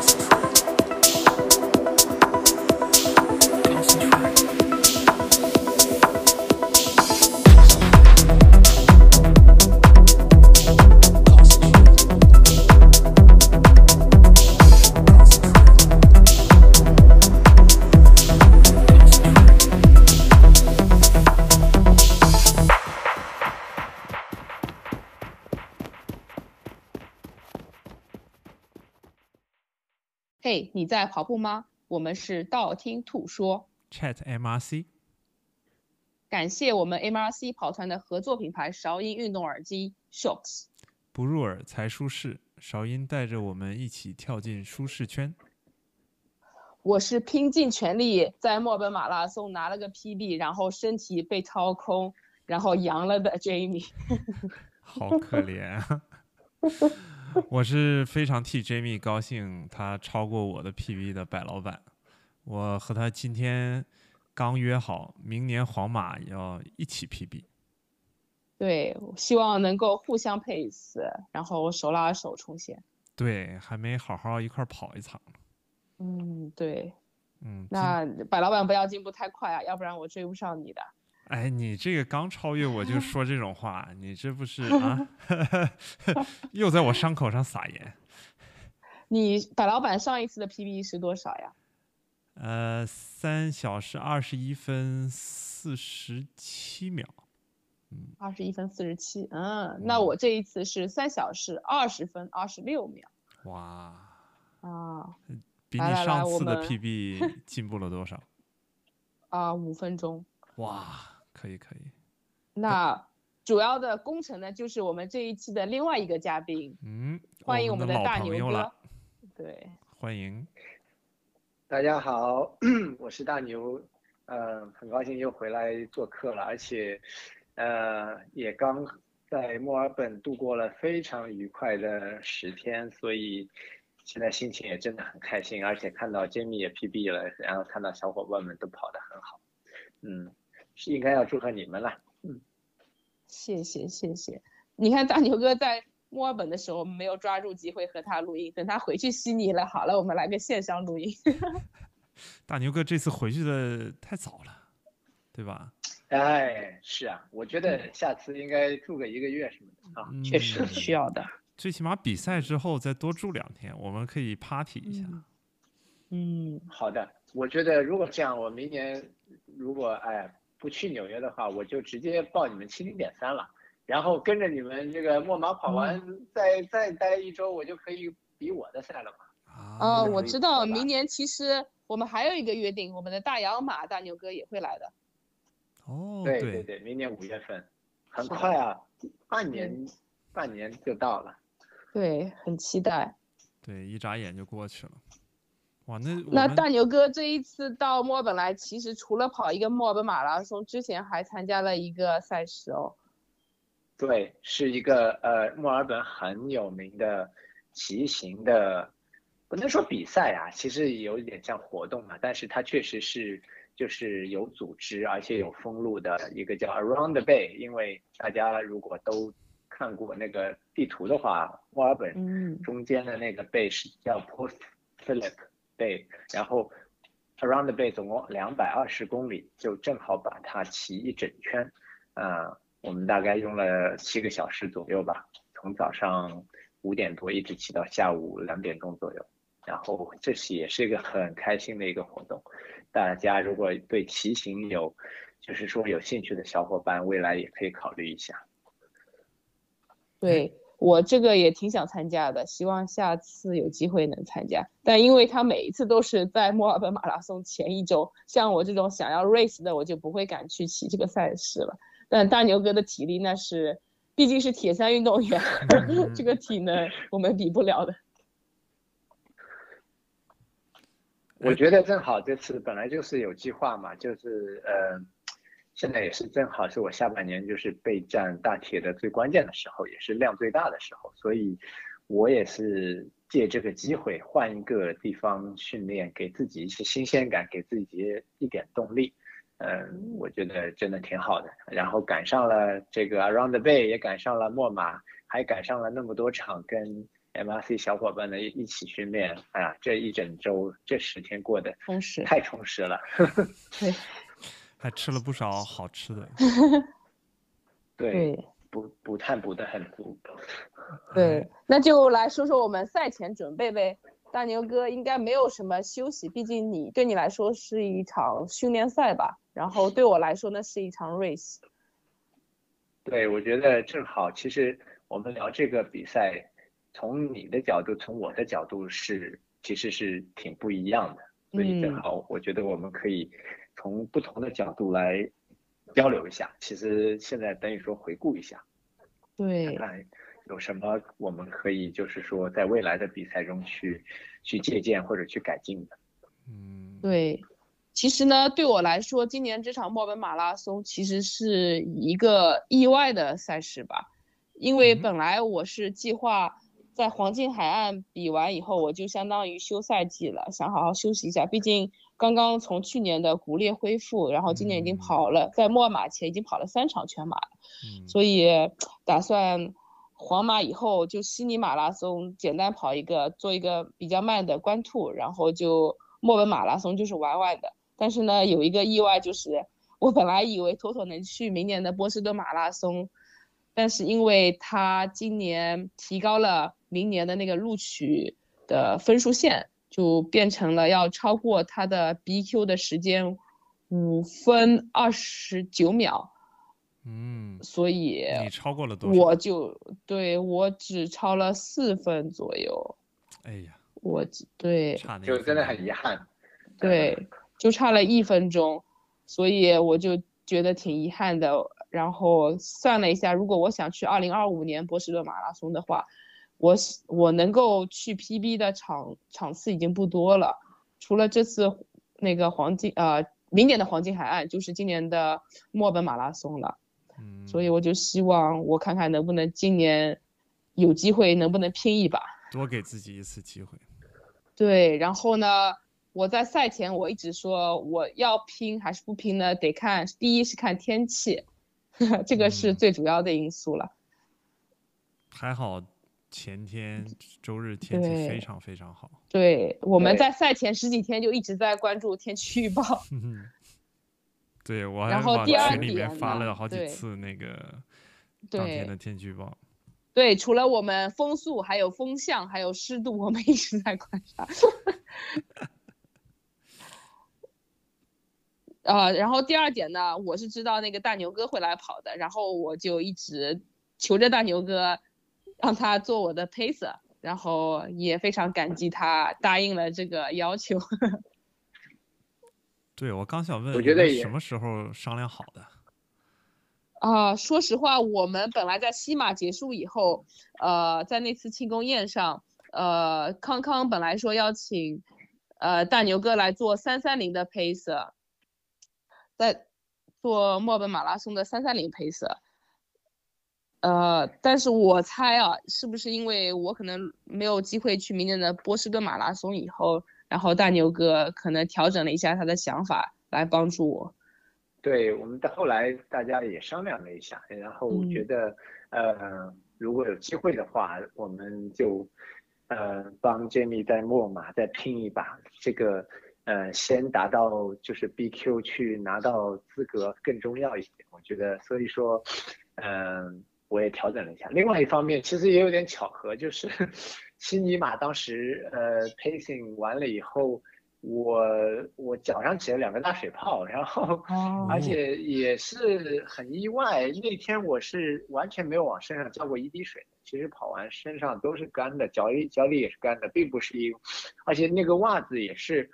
Podcast. 嘿，你在跑步吗？我们是道听途说。Chat MRC，感谢我们 MRC 跑团的合作品牌韶音运动耳机 Shocks。不入耳才舒适。韶音带着我们一起跳进舒适圈。我是拼尽全力在墨尔本马拉松拿了个 PB，然后身体被掏空，然后阳了的 Jamie。好可怜啊！我是非常替 Jamie 高兴，他超过我的 PB 的白老板。我和他今天刚约好，明年皇马要一起 PB。对，希望能够互相 pace，然后手拉手冲线。对，还没好好一块儿跑一场呢。嗯，对。嗯，那白老板不要进步太快啊，要不然我追不上你的。哎，你这个刚超越我就 说这种话，你这不是啊？又在我伤口上撒盐。你白老板上一次的 PB 是多少呀？呃，三小时二十一分四十七秒。二十一分四十七。嗯，那我这一次是三小时二十分二十六秒。哇，啊比你上次的 PB 进步了多少？啊，五分钟。哇，可以可以。那主要的工程呢，就是我们这一期的另外一个嘉宾，嗯，欢迎我们的大牛了哥。，对，欢迎。大家好，我是大牛，呃，很高兴又回来做客了，而且，呃，也刚在墨尔本度过了非常愉快的十天，所以现在心情也真的很开心，而且看到 Jamie 也 PB 了，然后看到小伙伴们都跑得很好，嗯，是应该要祝贺你们了，嗯谢谢谢谢。你看大牛哥在墨尔本的时候没有抓住机会和他录音，等他回去悉尼了，好了，我们来个线上录音。大牛哥这次回去的太早了，对吧？哎，是啊，我觉得下次应该住个一个月什么的啊，确实嗯需要的。最起码比赛之后再多住两天，我们可以 party 一下。嗯嗯，好的，我觉得如果这样，我明年如果哎不去纽约的话，我就直接报你们七零点三了，然后跟着你们这个墨马跑完，再再待一周，我就可以比我的赛了嘛。啊我知道明年其实我们还有一个约定，我们的大洋马大牛哥也会来的。哦，对对对，明年五月份，很快啊，半年半年就到了。对，很期待。对一眨眼就过去了。哇，那那大牛哥这一次到墨尔本来，其实除了跑一个墨尔本马拉松，之前还参加了一个赛事哦。对，是一个呃墨尔本很有名的骑行的，不能说比赛啊，其实有一点像活动嘛，但是它确实是就是有组织而且有封路的一个叫 Around the Bay，因为大家如果都看过那个地图的话，墨尔本嗯中间的那个 bay 是叫 Port Phillip 贝然后 Around the Bay 总共两百二十公里，就正好把它骑一整圈，啊、我们大概用了七个小时左右吧，从早上五点多一直骑到下午两点钟左右，然后这是也是一个很开心的一个活动，大家如果对骑行有就是说有兴趣的小伙伴，未来也可以考虑一下。对我这个也挺想参加的，希望下次有机会能参加。但因为他每一次都是在墨尔本马拉松前一周，像我这种想要 race 的，我就不会敢去骑这个赛事了。但大牛哥的体力那是，毕竟是铁三运动员，这个体能我们比不了的。我觉得正好这次本来就是有计划嘛，就是呃，现在也是正好是我下半年就是备战大铁的最关键的时候，也是量最大的时候，所以我也是借这个机会换一个地方训练，给自己一些新鲜感，给自己一点动力。嗯，我觉得真的挺好的。然后赶上了这个 Around the Bay，也赶上了墨马，还赶上了那么多场跟 MRC 小伙伴的一起训练，哎呀，这一整周这十天过得充实，太充实了。对，还吃了不少好吃的。对，补补碳补的很足。对，那就来说说我们赛前准备呗。大牛哥应该没有什么休息，毕竟你对你来说是一场训练赛吧，然后对我来说呢是一场 race。对，我觉得正好，其实我们聊这个比赛，从你的角度，从我的角度是其实是挺不一样的，所以正好我觉得我们可以从不同的角度来交流一下。其实现在等于说回顾一下，对，看看有什么我们可以就是说在未来的比赛中去去借鉴或者去改进的。嗯，对。其实呢，对我来说，今年这场墨尔本马拉松其实是一个意外的赛事吧，因为本来我是计划在黄金海岸比完以后，我就相当于休赛季了，想好好休息一下。毕竟刚刚从去年的骨裂恢复，然后今年已经跑了，在墨尔马前已经跑了三场全马了，所以打算黄马以后就悉尼马拉松简单跑一个，做一个比较慢的关兔，然后就墨尔本马拉松就是玩玩的。但是呢，有一个意外，就是我本来以为妥妥能去明年的波士顿马拉松，但是因为他今年提高了明年的那个录取的分数线，就变成了要超过他的 BQ 的时间五分二十九秒。嗯，所以你超过了多少？我就对我只超了四分左右。哎呀，我对，就真的很遗憾。对。就差了一分钟，所以我就觉得挺遗憾的。然后算了一下，如果我想去二零二五年波士顿马拉松的话，我我能够去 PB 的场场次已经不多了，除了这次那个黄金呃明年的黄金海岸，就是今年的墨尔本马拉松了。嗯，所以我就希望我看看能不能今年有机会能不能拼一把，多给自己一次机会。对，然后呢？我在赛前我一直说我要拼还是不拼呢？得看第一是看天气，这个是最主要的因素了。还好前天周日天气非常非常好。对，我们在赛前十几天就一直在关注天气预报。对，我然后第二群里面发了好几次那个当天的天气预报。对，除了我们风速，还有风向，还有湿度，我们一直在观察。啊，然后第二点呢，我是知道那个大牛哥会来跑的，然后我就一直求着大牛哥，让他做我的 pacer，然后也非常感激他答应了这个要求。对，我刚想问，我觉得什么时候商量好的？啊，说实话，我们本来在西马结束以后，呃，在那次庆功宴上，呃，康康本来说邀请，呃，大牛哥来做三三零的 pacer。在做墨本马拉松的三三零配色，呃，但是我猜啊，是不是因为我可能没有机会去明年的波士顿马拉松以后，然后大牛哥可能调整了一下他的想法来帮助我。对，我们到后来大家也商量了一下，然后觉得，呃，如果有机会的话，我们就，呃，帮 Jamie 在墨马再拼一把这个。呃，先达到就是 BQ 去拿到资格更重要一些，我觉得。所以说，嗯，我也调整了一下。另外一方面，其实也有点巧合，就是 悉尼马当时呃 pacing 完了以后，我我脚上起了两个大水泡，然后而且也是很意外，那天我是完全没有往身上浇过一滴水，其实跑完身上都是干的，脚里脚里也是干的，并不是因，而且那个袜子也是。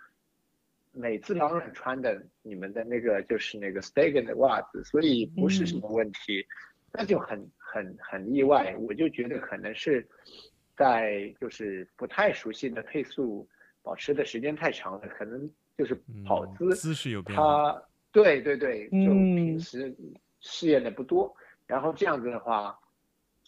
每次老软穿的，你们的那个就是那个 Stegen 的袜子，所以不是什么问题，那就很很很意外。我就觉得可能是在就是不太熟悉的配速保持的时间太长了，可能就是跑姿姿势有变化。对对对，就平时试验的不多，然后这样子的话，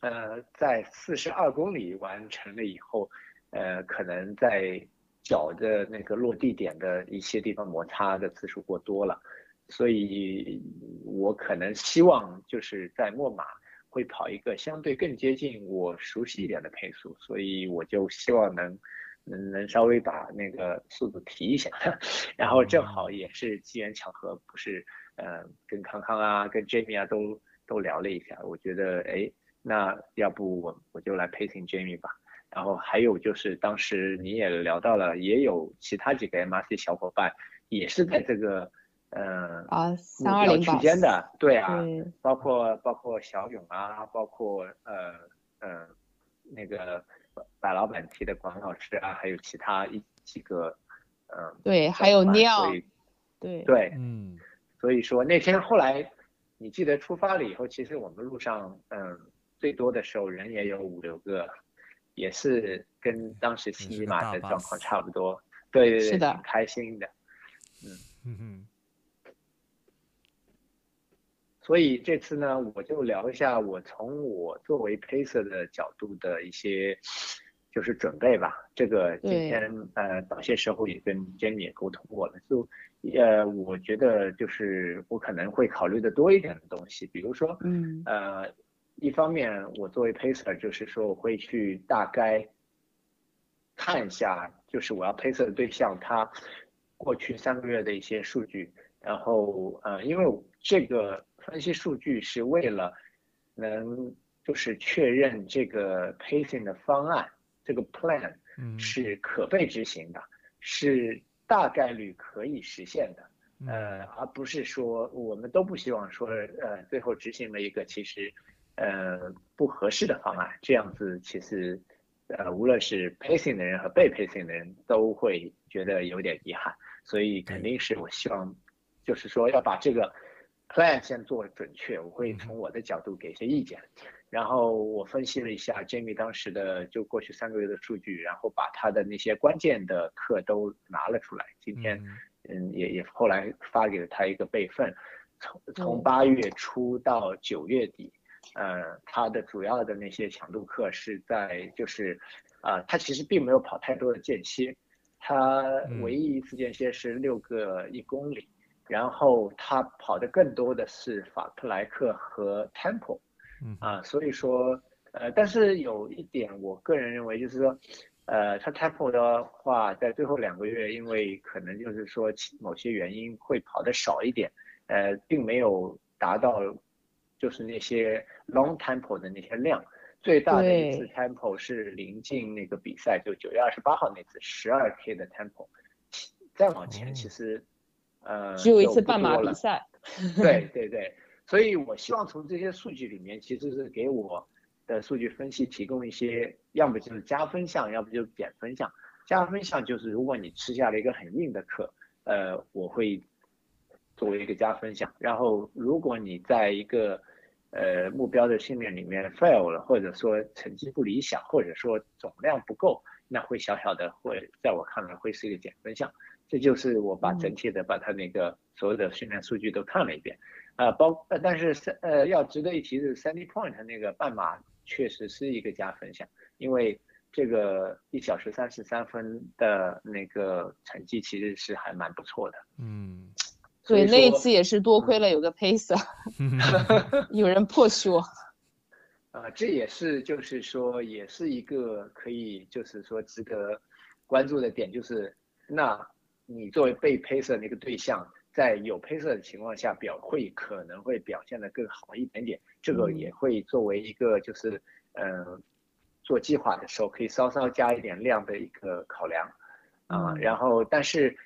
呃，在四十二公里完成了以后，呃，可能在。脚的那个落地点的一些地方摩擦的次数过多了，所以我可能希望就是在墨马会跑一个相对更接近我熟悉一点的配速，所以我就希望能能能稍微把那个速度提一下，然后正好也是机缘巧合，不是呃跟康康啊跟 Jamie 啊都都聊了一下，我觉得哎那要不我我就来 pacing Jamie 吧。然后还有就是当时你也聊到了，也有其他几个 MRC 小伙伴也是在这个呃啊三二零区间的，对啊，对包括包括小勇啊，包括呃呃那个白老板提的管老师啊，还有其他一几个嗯、对，还有尿，对对，嗯所以说那天后来你记得出发了以后，其实我们路上嗯最多的时候人也有五六个，也是跟当时西尼也是个大玛的状况差不多，对对对，是的挺开心的。嗯哼所以这次呢，我就聊一下我从我作为 pacer 的角度的一些就是准备吧。这个今天呃早些时候也跟 Jenny 也沟通过了，就呃我觉得就是我可能会考虑的多一点的东西，比如说嗯。呃一方面我作为 pacer 就是说我会去大概看一下，就是我要 pacer 的对象他过去三个月的一些数据，然后呃，因为这个分析数据是为了能就是确认这个 pacing 的方案，这个 plan 嗯是可被执行的，是大概率可以实现的。嗯呃，而不是说我们都不希望说，呃，最后执行了一个其实，呃，不合适的方案，这样子其实，呃，无论是 pacing 的人和被 pacing 的人都会觉得有点遗憾，所以肯定是我希望，就是说要把这个 plan 先做准确，我会从我的角度给一些意见，然后我分析了一下 Jamie 当时的就过去三个月的数据，然后把他的那些关键的课都拿了出来，今天。嗯。嗯，也也后来发给了他一个备份，从从八月初到九月底，呃，他的主要的那些强度课是在就是，啊、他其实并没有跑太多的间歇，他嗯。唯一一次间歇是六个一公里，然后他跑的更多的是法克莱克和 Temple，嗯。啊，所以说，呃，但是有一点，我个人认为就是说，呃，他 Temple 的话，在最后两个月，因为可能就是说某些原因会跑的少一点，呃，并没有达到就是那些 long Temple 的那些量。最大的一次 Temple 是临近那个比赛，就九月二十八号那次十二 K 的 Temple，再往前哦。其实，呃，只有一次半马比赛，对 对对，所以我希望从这些数据里面，其实是给我的数据分析提供一些，要么就是加分项，要不就是减分项。加分项就是如果你吃下了一个很硬的课，呃，我会作为一个加分项。然后如果你在一个呃目标的训练里面 fail 了，或者说成绩不理想，或者说总量不够，那会小小的会在我看来会是一个减分项。这就是我把整体的把它那个所有的训练数据都看了一遍，啊，包呃但是三呃要值得一提的是 Sandy Point 那个半马确实是一个加分项，因为这个一小时三十三分的那个成绩其实是还蛮不错的。嗯。对，所以那一次也是多亏了有个 pacer，有人 push 我，啊，这也是就是说，也是一个可以就是说值得关注的点，就是那你作为被 pacer 那个对象，在有 pacer 的情况下表会可能会表现得更好一点点，这个嗯。也会作为一个就是呃做计划的时候可以稍稍加一点量的一个考量。啊，嗯。然后但是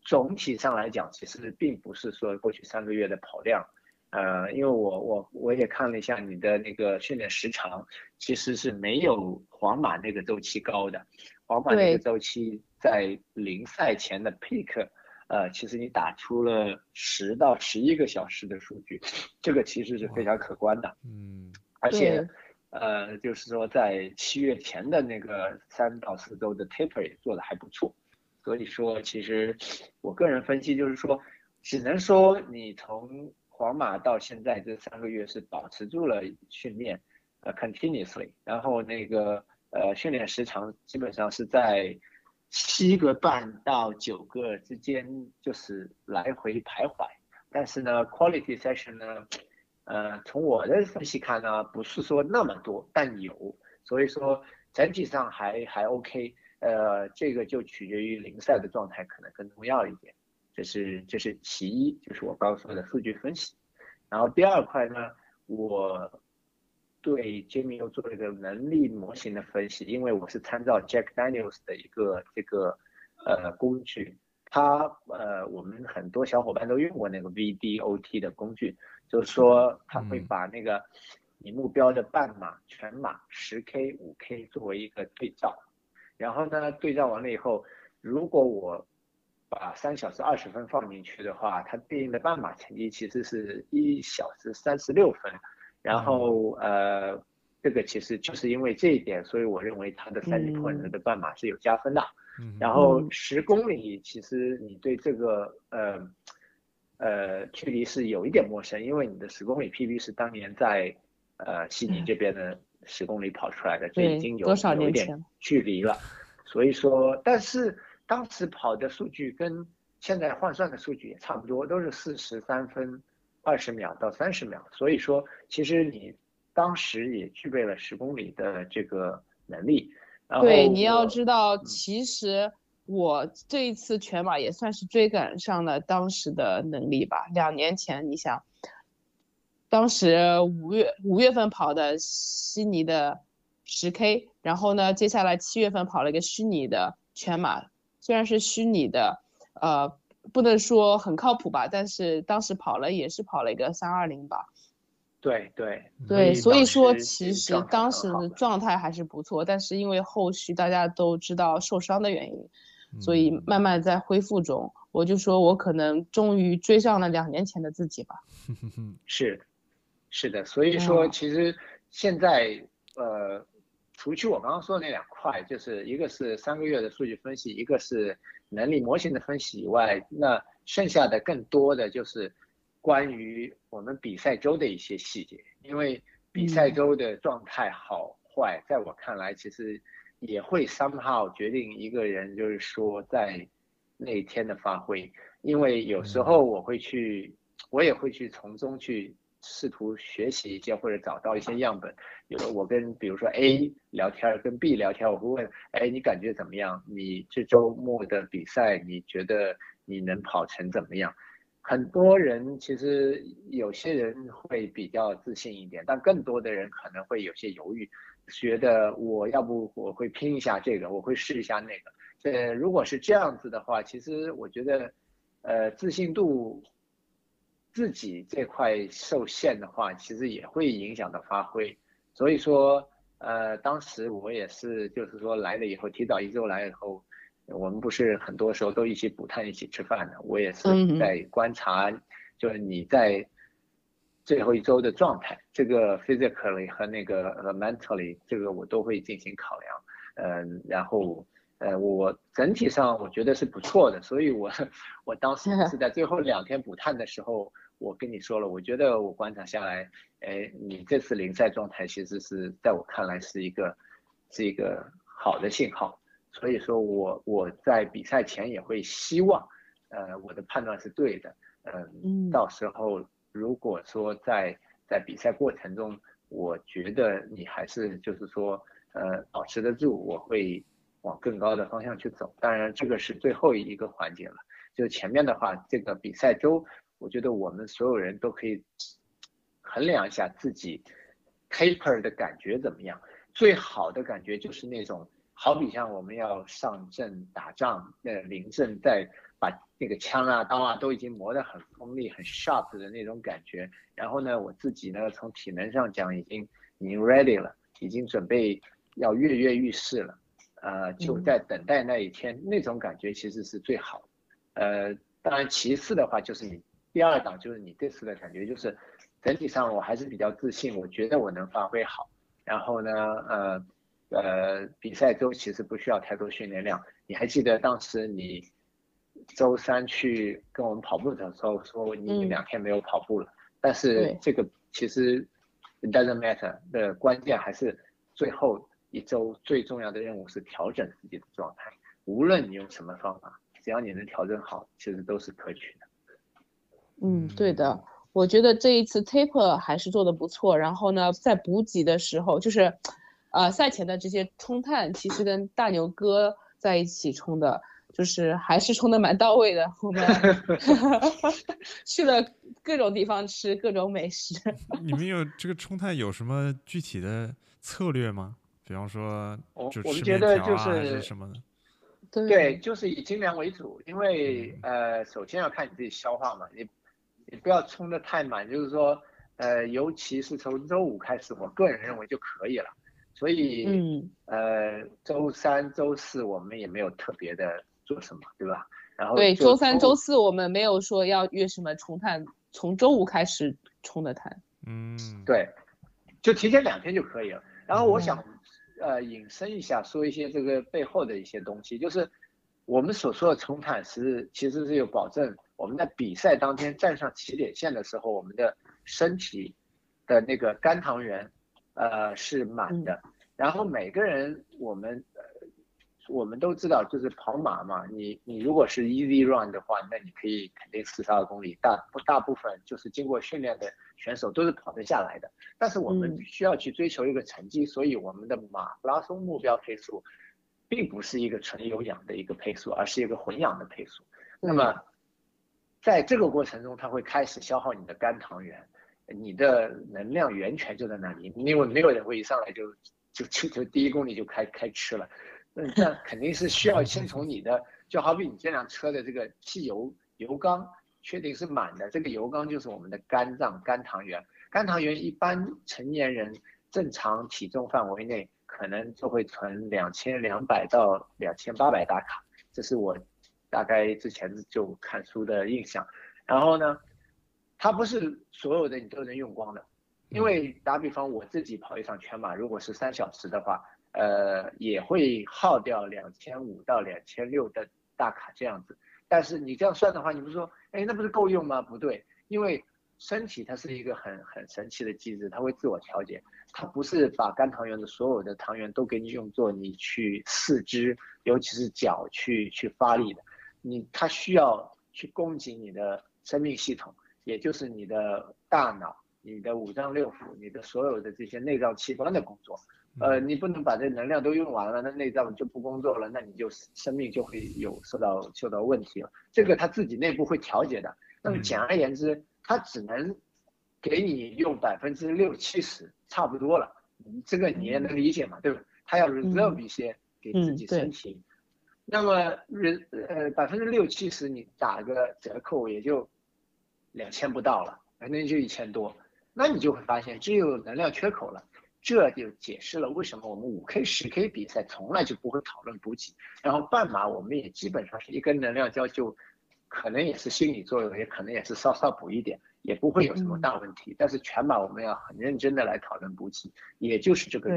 总体上来讲，其实并不是说过去三个月的跑量。呃，因为我我我也看了一下你的那个训练时长，其实是没有皇马那个周期高的。皇马那个周期在临赛前的 pick，呃，其实你打出了十到十一个小时的数据，这个其实是非常可观的。嗯。而且，呃，就是说在七月前的那个三到四周的 taper 也做的还不错，所以说其实我个人分析就是说，只能说你从皇马到现在这三个月是保持住了训练，呃，continuously，然后那个呃训练时长基本上是在七个半到九个之间，就是来回徘徊。但是呢，quality session 呢，呃，从我的分析看呢，不是说那么多，但有，所以说整体上还还 OK。呃，这个就取决于零赛的状态，可能更重要一点。这是这是其一，就是我刚说的数据分析。然后第二块呢，我对 Jimmy 又做了一个能力模型的分析，因为我是参照 Jack Daniels 的一个这个呃工具，他呃我们很多小伙伴都用过那个 VDOT 的工具，就是说他会把那个你目标的半马、全马、十 K、五 K 作为一个对照。然后呢，对照完了以后，如果我把三小时二十分放进去的话，它对应的半马成绩其实是一小时三十六分。然后呃，这个其实就是因为这一点，所以我认为它的三级破人的半马是有加分的。然后十公里，其实你对这个呃呃距离是有一点陌生，因为你的十公里 PB 是当年在呃悉尼这边的。十公里跑出来的，这已经有有一点距离了，所以说，但是当时跑的数据跟现在换算的数据也差不多，都是四十三分二十秒到三十秒，所以说，其实你当时也具备了十公里的这个能力。对，你要知道，其实我这一次全马也算是追赶上了当时的能力吧。两年前，你想。当时五月五月份跑的悉尼的十 K，然后呢，接下来七月份跑了一个虚拟的全马，虽然是虚拟的，呃，不能说很靠谱吧，但是当时跑了也是跑了一个三二零吧。对对对，所以说其实当时的状态还是不错，但是因为后续大家都知道受伤的原因，所以慢慢在恢复中。我就说我可能终于追上了两年前的自己吧。是。是的，所以说其实现在呃，除去我刚刚说的那两块，就是一个是三个月的数据分析，一个是能力模型的分析以外，那剩下的更多的就是关于我们比赛周的一些细节，因为比赛周的状态好坏，在我看来其实也会 somehow 决定一个人就是说在那一天的发挥，因为有时候我会去，我也会去从中去。试图学习一些或者找到一些样本，比如我跟比如说 A 聊天，跟 B 聊天，我会问，哎，你感觉怎么样？你这周末的比赛，你觉得你能跑成怎么样？很多人其实有些人会比较自信一点，但更多的人可能会有些犹豫，觉得我要不我会拼一下这个，我会试一下那个。呃，如果是这样子的话，其实我觉得，呃，自信度。自己这块受限的话，其实也会影响到发挥。所以说，呃，当时我也是，就是说来了以后，提早一周来以后，我们不是很多时候都一起补碳、一起吃饭的。我也是在观察，就是你在最后一周的状态，这个 physically 和那个呃 mentally，这个我都会进行考量。嗯，然后呃，我整体上我觉得是不错的。所以我 我当时 是在最后两天补碳的时候。我跟你说了，我觉得我观察下来，哎，你这次临赛状态其实是在我看来是一个，是一个好的信号。所以说我我在比赛前也会希望，呃，我的判断是对的。嗯，到时候如果说在在比赛过程中，我觉得你还是就是说，呃，保持得住，我会往更高的方向去走。当然，这个是最后一个环节了。就前面的话，这个比赛周。我觉得我们所有人都可以衡量一下自己 taper 的感觉怎么样。最好的感觉就是那种，好比像我们要上阵打仗，那临阵在把那个枪啊、刀啊都已经磨得很锋利、很 sharp 的那种感觉。然后呢，我自己呢，从体能上讲，已经已经 ready 了，已经准备要跃跃欲试了。呃，就在等待那一天，那种感觉其实是最好。呃，当然，其次的话就是你。第二档就是你这次的感觉，就是整体上我还是比较自信，我觉得我能发挥好。然后呢，呃呃，比赛周其实不需要太多训练量。你还记得当时你周三去跟我们跑步的时候，说你两天没有跑步了。但是这个其实 doesn't matter 的关键还是最后一周最重要的任务是调整自己的状态。无论你用什么方法，只要你能调整好，其实都是可取的。嗯，对的，我觉得这一次 taper 还是做的不错。然后呢，在补给的时候，就是，呃，赛前的这些冲碳，其实跟大牛哥在一起冲的，就是还是冲的蛮到位的。我们 去了各种地方吃各种美食。你们有这个冲碳有什么具体的策略吗？比方说，我们觉得就还是什么的。对，就是以精粮为主，因为呃，首先要看你自己消化嘛，你你不要冲的太满，就是说，呃，尤其是从周五开始，我个人认为就可以了。所以，嗯，呃，周三、周四我们也没有特别的做什么，对吧？然后对，周三、周四我们没有说要约什么冲碳，从周五开始冲的碳。嗯，对，就提前两天就可以了。然后我想。呃，引申一下，说一些这个背后的一些东西，就是我们所说的重返是其实是有保证我们在比赛当天站上起点线的时候，我们的身体的那个肝糖原，呃是满的。然后每个人我们。我们都知道，就是跑马嘛，你你如果是 easy run 的话，那你可以肯定四十二公里，大大部分就是经过训练的选手都是跑得下来的。但是我们需要去追求一个成绩，所以我们的马拉松目标配速，并不是一个纯有氧的一个配速，而是一个混氧的配速。那么，在这个过程中，它会开始消耗你的肝糖原，你的能量源泉就在那里，因为没有人会一上来就就就就第一公里就开开吃了。那这肯定是需要先从你的，就好比你这辆车的这个汽油油缸确定是满的，这个油缸就是我们的肝脏肝糖原。肝糖原一般成年人正常体重范围内可能就会存两千两百到两千八百大卡，这是我大概之前就看书的印象。然后呢，它不是所有的你都能用光的，因为打比方我自己跑一场全马，如果是三小时的话。呃，也会耗掉两千五到两千六的大卡这样子，但是你这样算的话，你不是说，哎，那不是够用吗？不对，因为身体它是一个很很神奇的机制，它会自我调节，它不是把肝糖原的所有的糖原都给你用作你去四肢，尤其是脚去去发力的，你它需要去供给你的生命系统，也就是你的大脑、你的五脏六腑、你的所有的这些内脏器官的工作。呃，你不能把这能量都用完了，那内脏就不工作了，那你就生命就会有受到受到问题了。这个他自己内部会调节的。那么简而言之，他只能给你用百分之六七十，差不多了。这个你也能理解嘛，对吧？他要 reserve 一些给自己身体。那么人呃百分之六七十，你打个折扣也就两千不到了，反正就一千多。那你就会发现，只有能量缺口了。这就解释了为什么我们五 K、十 K 比赛从来就不会讨论补给，然后半马我们也基本上是一根能量胶就，可能也是心理作用，也可能也是稍稍补一点，也不会有什么大问题。但是全马我们要很认真的来讨论补给，也就是这个。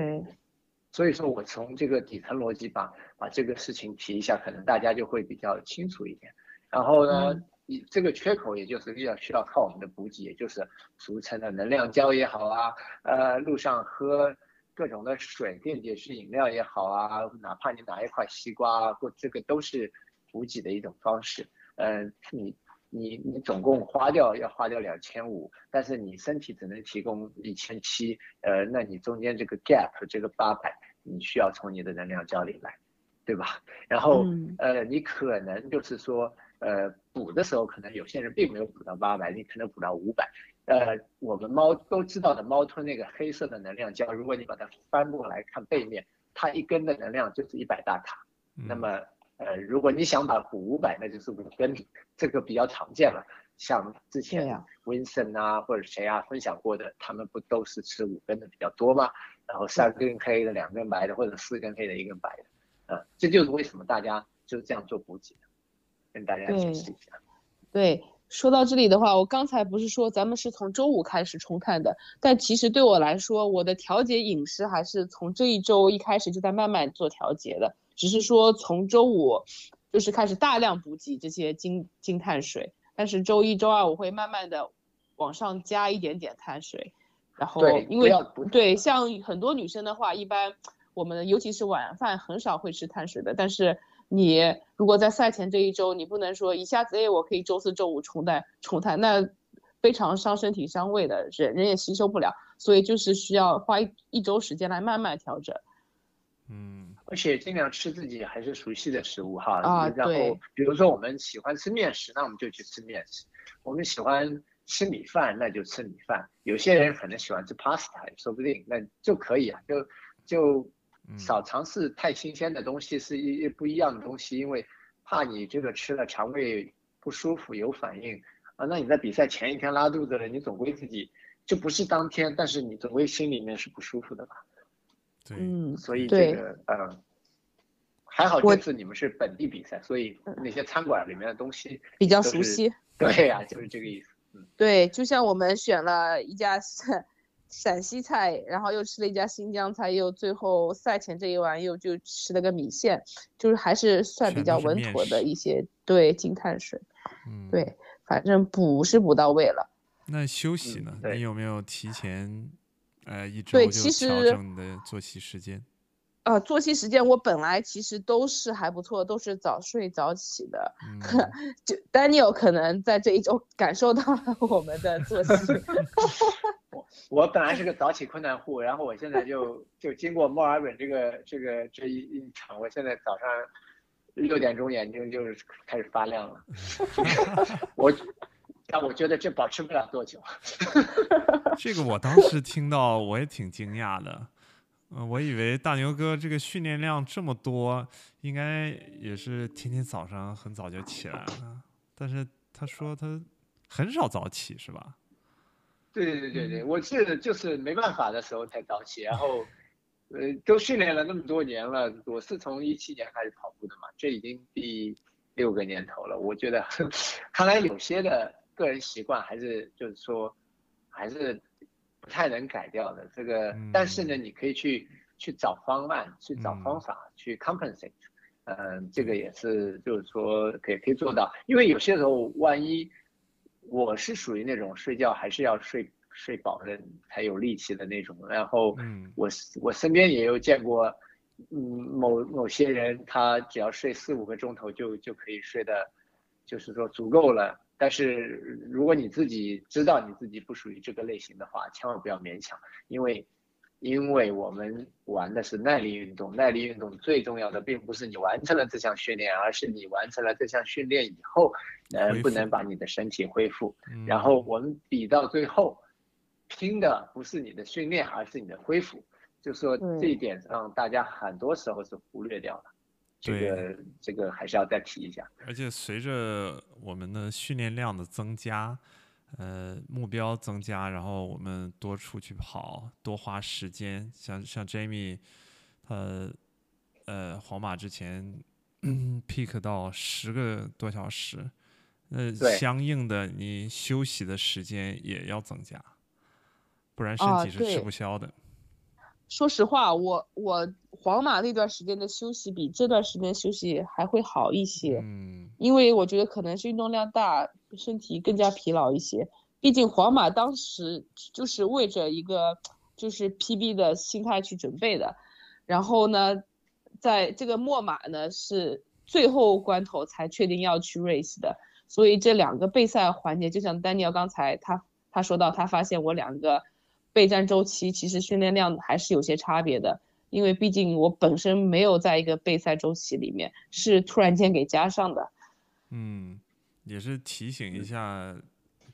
所以说我从这个底层逻辑把把这个事情提一下，可能大家就会比较清楚一点。然后呢？你这个缺口，也就是要需要靠我们的补给，也就是俗称的能量胶也好啊，呃，路上喝各种的水、电解质饮料也好啊，哪怕你拿一块西瓜，或这个都是补给的一种方式。嗯，你你你总共花掉要花掉两千五，但是你身体只能提供一千七，呃，那你中间这个 gap 这个八百，你需要从你的能量胶里来，对吧？然后呃，你可能就是说。呃，补的时候可能有些人并没有补到八百，你可能补到五百。呃，我们猫都知道的，猫吞那个黑色的能量胶，如果你把它翻过来看背面，它一根的能量就是一百大卡。那么，呃，如果你想把补五百，那就是五根，这个比较常见了。像之前 Vincent 啊或者谁啊分享过的，他们不都是吃五根的比较多吗？然后三根黑的，两根白的，或者四根黑的，一根白的。呃，这就是为什么大家就是这样做补给的。跟大家解释一下。对，说到这里的话，我刚才不是说咱们是从周五开始冲碳的，但其实对我来说，我的调节饮食还是从这一周一开始就在慢慢做调节的，只是说从周五就是开始大量补给这些精精碳水，但是周一周二我会慢慢的往上加一点点碳水，然后因为对像很多女生的话，一般我们尤其是晚饭很少会吃碳水的，但是。你如果在赛前这一周，你不能说一下子，哎，我可以周四周五冲碳冲碳，那非常伤身体伤胃的，人人也吸收不了，所以就是需要花一一周时间来慢慢调整。嗯，而且尽量吃自己还是熟悉的食物哈。啊然后比如说我们喜欢吃面食，那我们就去吃面食；我们喜欢吃米饭，那就吃米饭。有些人可能喜欢吃 pasta，说不定那就可以啊，就就嗯少尝试太新鲜的东西，是一一不一样的东西，因为怕你这个吃了肠胃不舒服有反应啊。那你在比赛前一天拉肚子了，你总归自己就不是当天，但是你总归心里面是不舒服的吧？对，嗯，所以这个嗯，还好这次你们是本地比赛，所以那些餐馆里面的东西，比较熟悉。对呀、就是这个意思。嗯，对，就像我们选了一家 陕陕西菜，然后又吃了一家新疆菜，又最后赛前这一晚又就吃了个米线，就是还是算比较稳妥的一些对精碳水。嗯，。对，反正补是补到位了。那休息呢？嗯你有没有提前呃一周对就调其实整你的作息时间？呃，作息时间我本来其实都是还不错，都是早睡早起的。嗯，就 Daniel 可能在这一周感受到了我们的作息。我本来是个早起困难户，然后我现在就就经过墨尔本这个这个这一一场，我现在早上六点钟眼睛就是开始发亮了。我但我觉得这保持不了多久。这个我当时听到我也挺惊讶的，嗯、我以为大牛哥这个训练量这么多，应该也是天天早上很早就起来了，但是他说他很少早起是吧？对对对对对，我是就是没办法的时候才早起，然后，呃，都训练了那么多年了，我是从一七年开始跑步的嘛，这已经第六个年头了。我觉得，看来有些的个人习惯还是就是说，还是不太能改掉的。这个，但是呢，你可以去去找方案，去找方法，去 compensate。嗯，这个也是就是说可以可以做到，因为有些时候万一。我是属于那种睡觉还是要睡睡饱了才有力气的那种，然后我我身边也有见过，嗯，某某些人他只要睡四五个钟头就就可以睡的，就是说足够了。但是如果你自己知道你自己不属于这个类型的话，千万不要勉强，因为因为我们玩的是耐力运动，耐力运动最重要的并不是你完成了这项训练，而是你完成了这项训练以后能不能把你的身体恢复。然后我们比到最后，拼的不是你的训练，而是你的恢复。就说这一点上，大家很多时候是忽略掉的。这个这个还是要再提一下。而且随着我们的训练量的增加，呃，目标增加，然后我们多出去跑，多花时间。像像 Jamie，他呃皇马之前嗯 pick 到十个多小时，那相应的你休息的时间也要增加，不然身体是吃不消的。啊、说实话，我我皇马那段时间的休息比这段时间休息还会好一些，嗯，因为我觉得可能是运动量大，身体更加疲劳一些。毕竟皇马当时就是为着一个就是 PB 的心态去准备的，然后呢，在这个墨马呢是最后关头才确定要去 race 的，所以这两个备赛环节，就像丹尼尔刚才他他说到，他发现我两个备战周期其实训练量还是有些差别的，因为毕竟我本身没有在一个备赛周期里面，是突然间给加上的。嗯，也是提醒一下。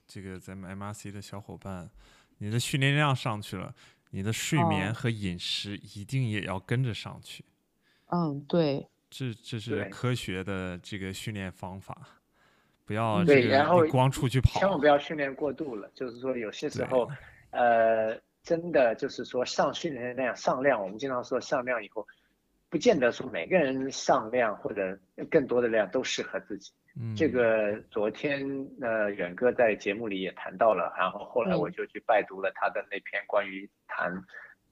这个咱们 MRC 的小伙伴，你的训练量上去了，你的睡眠和饮食一定也要跟着上去。哦、嗯，对，这这是科学的这个训练方法，不要对，然后光出去跑，千万不要训练过度了。就是说，有些时候，呃，真的就是说上训练量上量，我们经常说上量以后，不见得说每个人上量或者更多的量都适合自己。嗯，这个昨天呃远哥在节目里也谈到了，然后后来我就去拜读了他的那篇关于谈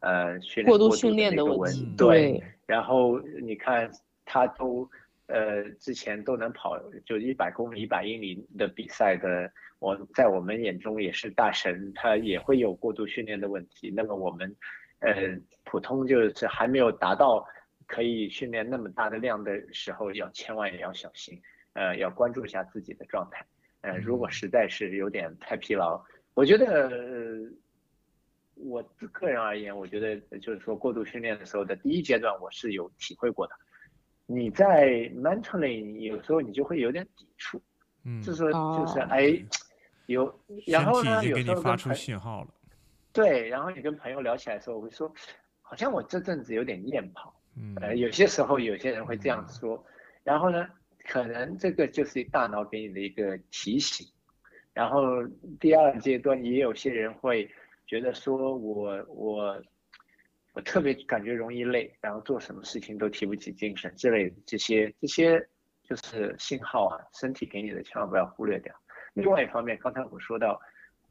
呃训练过度训练的那个文，对，然后你看他都呃之前都能跑就一百公里、一百英里的比赛的，我在我们眼中也是大神，他也会有过度训练的问题。那么我们呃普通就是还没有达到可以训练那么大的量的时候，要千万也要小心。呃，要关注一下自己的状态，呃，如果实在是有点太疲劳，我觉得。我个人而言，我觉得就是说过度训练的时候的第一阶段，我是有体会过的。你在 mentally 有时候你就会有点抵触，嗯，就是说就是哎，有，然后呢，有时候发出信号了。对，然后你跟朋友聊起来的时候，我会说，好像我这阵子有点厌跑。嗯，呃，有些时候有些人会这样说，然后呢，可能这个就是大脑给你的一个提醒。然后第二阶段也有些人会。觉得说我我我特别感觉容易累，然后做什么事情都提不起精神之类的这些这些就是信号啊，身体给你的千万不要忽略掉。另外一方面，刚才我说到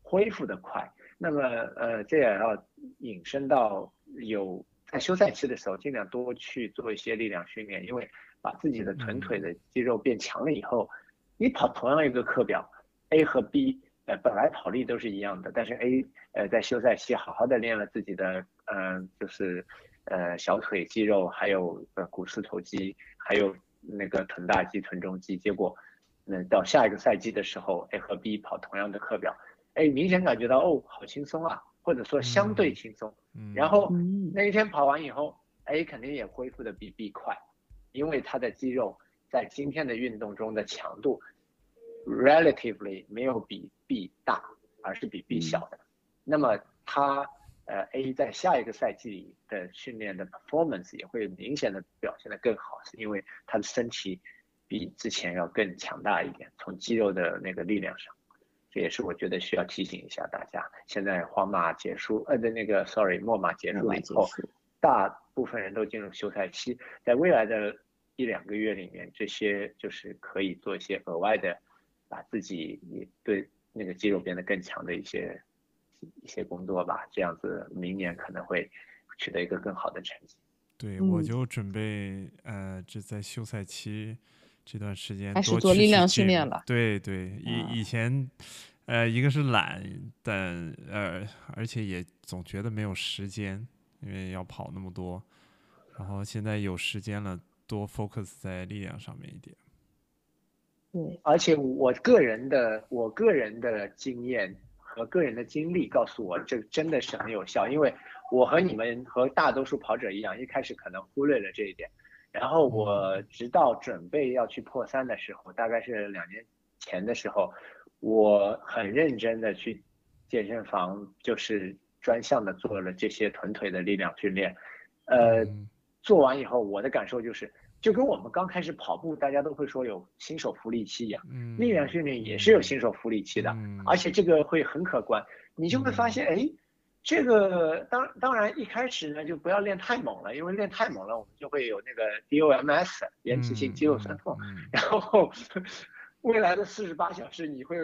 恢复的快，那么呃这也要引申到有在休赛期的时候，尽量多去做一些力量训练，因为把自己的臀腿的肌肉变强了以后，你跑同样一个课表，A 和 B。呃，本来跑力都是一样的，但是 A，呃，在休赛期好好的练了自己的，呃，就是，呃，小腿肌肉，还有呃股四头肌，还有那个臀大肌、臀中肌，结果，嗯，到下一个赛季的时候，A 和 B 跑同样的课表，A 明显感觉到哦，好轻松啊，或者说相对轻松，然后那一天跑完以后，A 肯定也恢复的比 B 快，因为他的肌肉在今天的运动中的强度。relatively 没有比 B 大，而是比 B 小的。那么他呃 A 在下一个赛季里的训练的 performance 也会明显的表现的更好，是因为他的身体比之前要更强大一点，从肌肉的那个力量上。这也是我觉得需要提醒一下大家。现在皇马结束，呃的那个 sorry 莫马结束了以后，大部分人都进入休赛期，在未来的一两个月里面，这些就是可以做一些额外的。把自己也对那个肌肉变得更强的一些一些工作吧，这样子明年可能会取得一个更好的成绩。对，我就准备呃，这在休赛期这段时间开始做力量训练了。对对，以以前呃，一个是懒，但呃，而且也总觉得没有时间，因为要跑那么多。然后现在有时间了，多 focus 在力量上面一点。对，而且我个人的我个人的经验和个人的经历告诉我，这真的是很有效。因为我和你们和大多数跑者一样，一开始可能忽略了这一点，然后我直到准备要去破三的时候，大概是两年前的时候，我很认真的去健身房，就是专项的做了这些臀腿的力量训练。呃，做完以后，我的感受就是。就跟我们刚开始跑步，大家都会说有新手福利期一样，力量训练也是有新手福利期的，而且这个会很可观。你就会发现，哎，这个当当然一开始呢就不要练太猛了，因为练太猛了我们就会有那个 DOMS 延迟性肌肉酸痛，然后 未来的四十八小时你会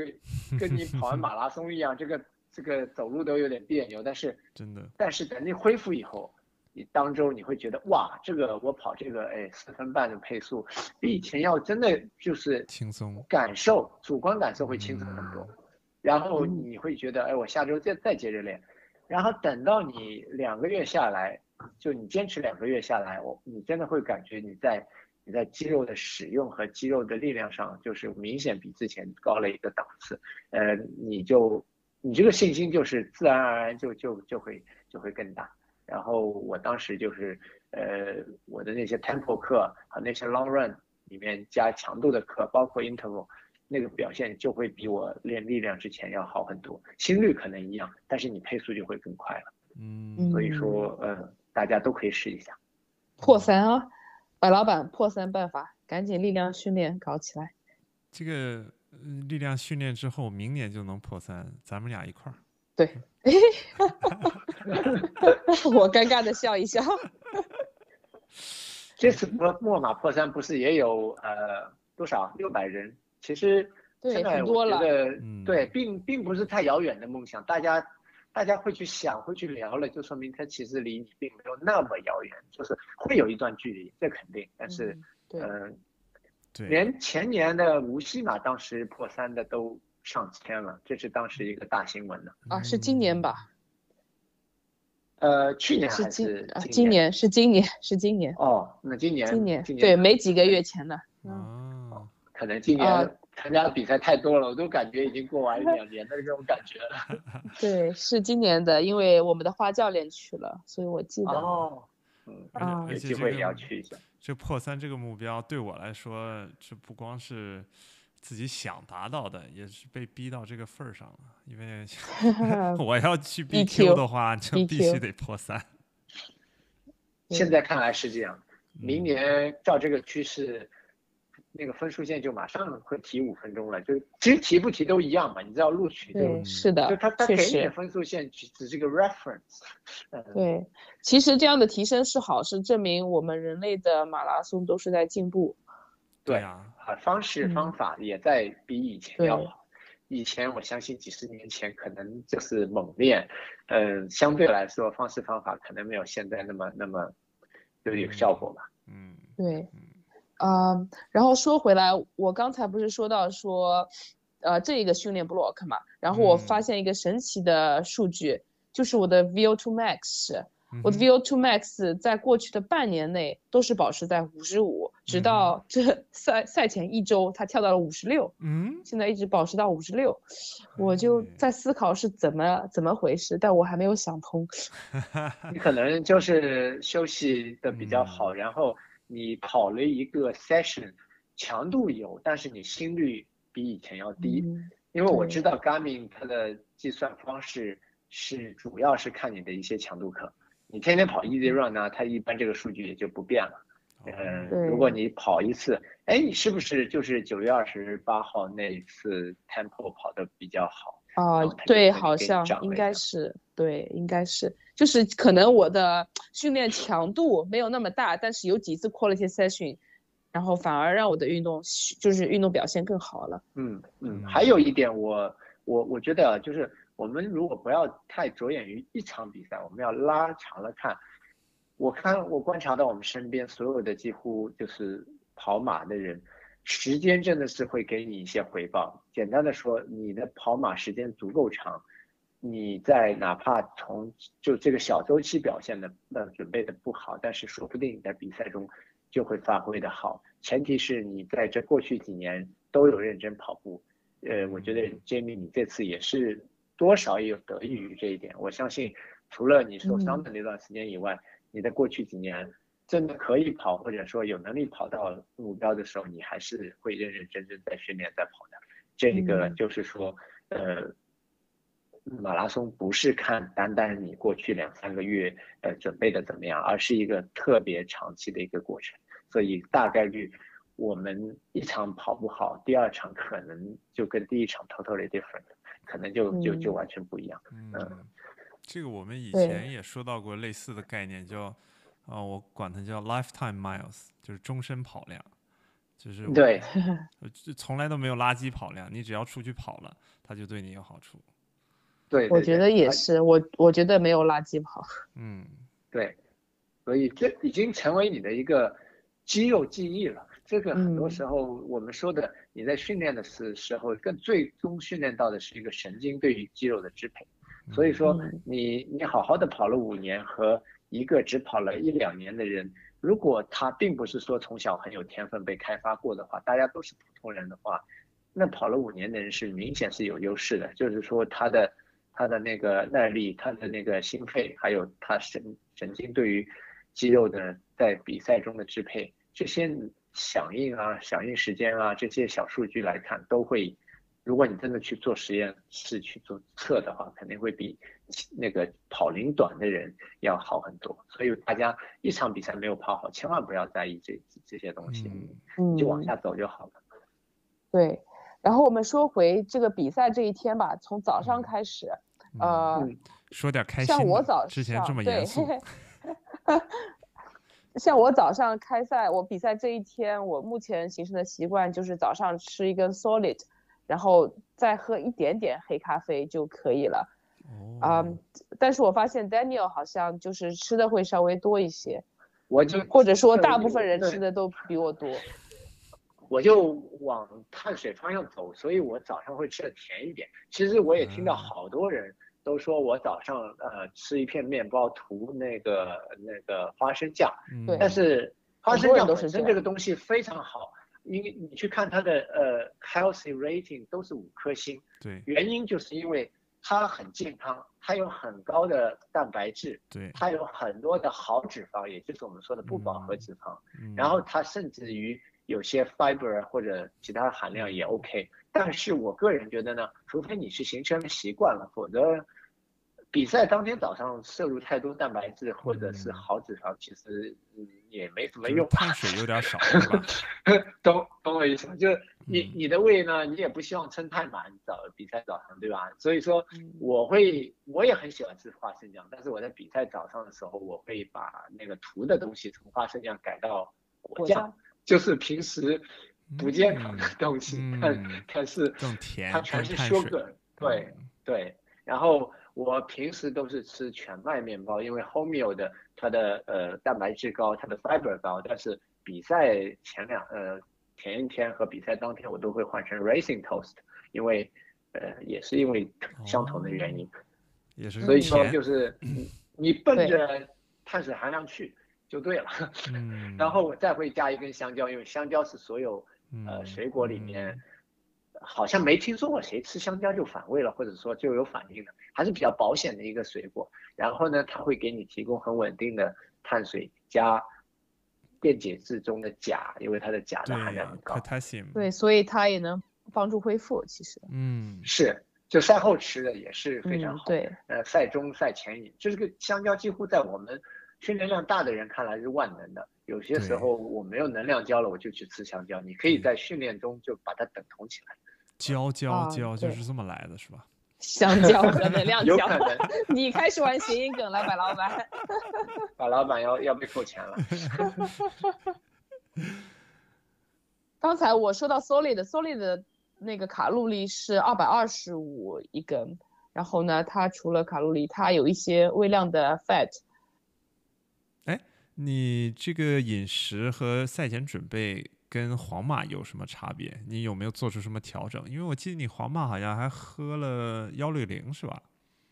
跟你跑完马拉松一样，这个这个走路都有点别扭，但是真的，但是等你恢复以后。你当周你会觉得哇，这个我跑这个哎四分半的配速，比以前要真的就是轻松，感受主观感受会轻松很多。然后你会觉得哎，我下周再再接着练，然后等到你两个月下来，就你坚持两个月下来，我你真的会感觉你在你在肌肉的使用和肌肉的力量上，就是明显比之前高了一个档次。呃，你就你这个信心就是自然而然就就就会就会更大。然后我当时就是，呃，我的那些 tempo 课和那些 long run 里面加强度的课，包括 interval，那个表现就会比我练力量之前要好很多。心率可能一样，但是你配速就会更快了。嗯，所以说，呃，大家都可以试一下。破三啊，白老板破三办法，赶紧力量训练搞起来。这个力量训练之后，明年就能破三，咱们俩一块儿。对，我尴尬的笑一笑。这次墨墨马破三不是也有呃多少六百人？其实现在我觉得对，并并不是太遥远的梦想。大家大家会去想，会去聊了，就说明它其实离你并没有那么遥远，就是会有一段距离，这肯定。但是嗯，对，连前年的无锡马当时破三的都。上千了，这是当时一个大新闻呢啊，是今年吧？呃，去年还是今今年？是今年，是今年。哦，那今年，今年今年对，没几个月前的。哦，可能今年参加的比赛太多了，我都感觉已经过完两年的这种感觉了。对，是今年的，因为我们的花教练去了，所以我记得。哦，嗯，啊有机会也要去一下。这破三这个目标对我来说，这不光是自己想达到的，也是被逼到这个份儿上了。因为 我要去 BQ 的话，就必须得破三。现在看来是这样，明嗯年照这个趋势，那个分数线就马上会提五分钟了。就其实提不提都一样嘛，你知道录取就对，是的就他，他给你的，分数线只只是个 reference。嗯，对。其实这样的提升是好，是证明我们人类的马拉松都是在进步。对啊，啊，方式嗯方法也在比以前要好。以前我相信几十年前可能就是猛练，嗯，相对来说方式方法可能没有现在那么那么就有效果吧。嗯对嗯，嗯，然后说回来，我刚才不是说到说，呃，这一个训练 block 嘛，然后我发嗯。现一个神奇的数据，就是我的 VO2 max，我的嗯哼 VO2 max 在过去的半年内都是保持在五十五，直嗯到这赛赛前一周，它跳到了五十六，嗯，现在一直保持到五十六，我就。哎在思考是怎么怎么回事，但我还没有想通。你可能就是休息的比较好，然后你跑了一个 session，强度有，但是你心率比以前要低。嗯因为我知道 Garmin 它的计算方式是主要是看你的一些强度课，你天天跑 Easy Run 呢，它一般这个数据也就不变了。嗯，对如果你跑一次，哎，你是不是就是九月二十八号那一次 Tempo 跑的比较好？啊对，好像应该是，对，应该是，就是可能我的训练强度没有那么大，但是有几次 quality session，然后反而让我的运动就是运动表现更好了。嗯嗯，嗯还有一点我，我我觉得啊，就是我们如果不要太着眼于一场比赛，我们要拉长了看。我看我观察到我们身边所有的几乎就是跑马的人，时间真的是会给你一些回报。简单的说，你的跑马时间足够长，你在哪怕从就这个小周期表现的呃准备的不好，但是说不定你在比赛中就会发挥的好。前提是你在这过去几年都有认真跑步。呃，我觉得 Jamie 你这次也是多少也有得益于这一点。我相信，除了你受伤的那段时间以外，你在过去几年真的可以跑，或者说有能力跑到目标的时候，你还是会认认真真在训练在跑的。这个嗯就是说，呃，马拉松不是看单单你过去两三个月呃准备的怎么样，而是一个特别长期的一个过程。所以大概率我们一场跑不好，第二场可能就跟第一场 totally different，可能就就就嗯完全不一样。嗯，这个我们以前也说到过类似的概念，叫啊、我管它叫 lifetime miles，就是终身跑量，就是对，呃就从来都没有垃圾跑量，你只要出去跑了，它就对你有好处。对，对我觉得也。是，我我觉得没有垃圾跑。嗯对，所以这已经成为你的一个肌肉记忆了。这个很多嗯时候我们说的，你在训练的时时候，更最终训练到的是一个神经对于肌肉的支配。所以说嗯你你好好的跑了五年和一个只跑了一两年的人，如果他并不是说从小很有天分被开发过的话，大家都是普通人的话，那跑了五年的人是明显是有优势的，就是说他的他的那个耐力，他的那个心肺，还有他神神经对于肌肉的在比赛中的支配，这些响应啊、响应时间啊这些小数据来看，都会，如果你真的去做实验室去做测的话，肯定会比那个跑龄短的人要好很多。所以大家一场比赛没有跑好，千万不要在意这这些东西，就往下走就好了。对。然后我们说回这个比赛这一天吧，从早上嗯开始，嗯呃，嗯说点开心。像我早之前这么严对肃，像我早上开赛，我比赛这一天，我目前形成的习惯就是早上吃一根 solid，然后再喝一点点黑咖啡就可以了。哦啊、但是我发现 Daniel 好像就是吃的会稍微多一些，我就或者说大部分人吃的都比我多。我就往碳水方向走，所以我早上会吃的甜一点。其实我也听到啊好多人都说我早上呃吃一片面包涂那个那个花生酱，嗯对但是花生酱本身这个东西非常好，因为你去看它的呃 healthy rating 都是五颗星，对原因就是因为它很健康，它有很高的蛋白质，对，它有很多的好脂肪，也就是我们说的不饱和脂肪，嗯。然后它甚至于有些 fiber 或者其他含量也 OK。但是我个人觉得呢，除非你是形成了习惯了，否则比赛当天早上摄入太多蛋白质或者是嗯好脂肪，其实嗯也没什么用。碳水有点少 懂懂我意思吗？就是你嗯你的胃呢，你也不希望撑太满早比赛早上，对吧？所以说嗯我会我也很喜欢吃花生酱，但是我在比赛早上的时候，我会把那个涂的东西从花生酱改到果酱，就是平时不健康的嗯东西，嗯看看是它全是 sugar，对嗯对。然后我平时都是吃全麦面包，因为 wholemeal 的它的呃蛋白质高，它的 fiber 高，但是比赛前两呃前一天和比赛当天我都会换成 racing toast，因为呃也是因为相同的原因，也是所以说就是。你你奔着碳水含量去就对了，嗯，然后我再会加一根香蕉，因为香蕉是所有呃嗯。水果里面。好像没听说过谁吃香蕉就反胃了，或者说就有反应的，还是比较保险的一个水果。然后呢，它会给你提供很稳定的碳水加电解质中的钾，因为它的钾的含量很高。对，所以它也能帮助恢复。其实，嗯，是，就赛后吃的也是非常好。，嗯对，呃，赛中赛前饮，这个香蕉几乎在我们训练量大的人看来是万能的。有些时候我没有能量胶了，我就去吃香蕉。你可以在训练中就把它等同起来，胶胶啊胶就是这么来的，是吧？香蕉 和能量 胶你开始玩谐音梗了，白老板。把老板要要被扣钱了。刚才我说到 Solid，Solid 的那个卡路里是二百二十五一根，然后呢，它除了卡路里，它有一些微量的 fat。哎你这个饮食和赛前准备跟皇马有什么差别？你有没有做出什么调整？因为我记得你皇马好像还喝了幺六零，是吧？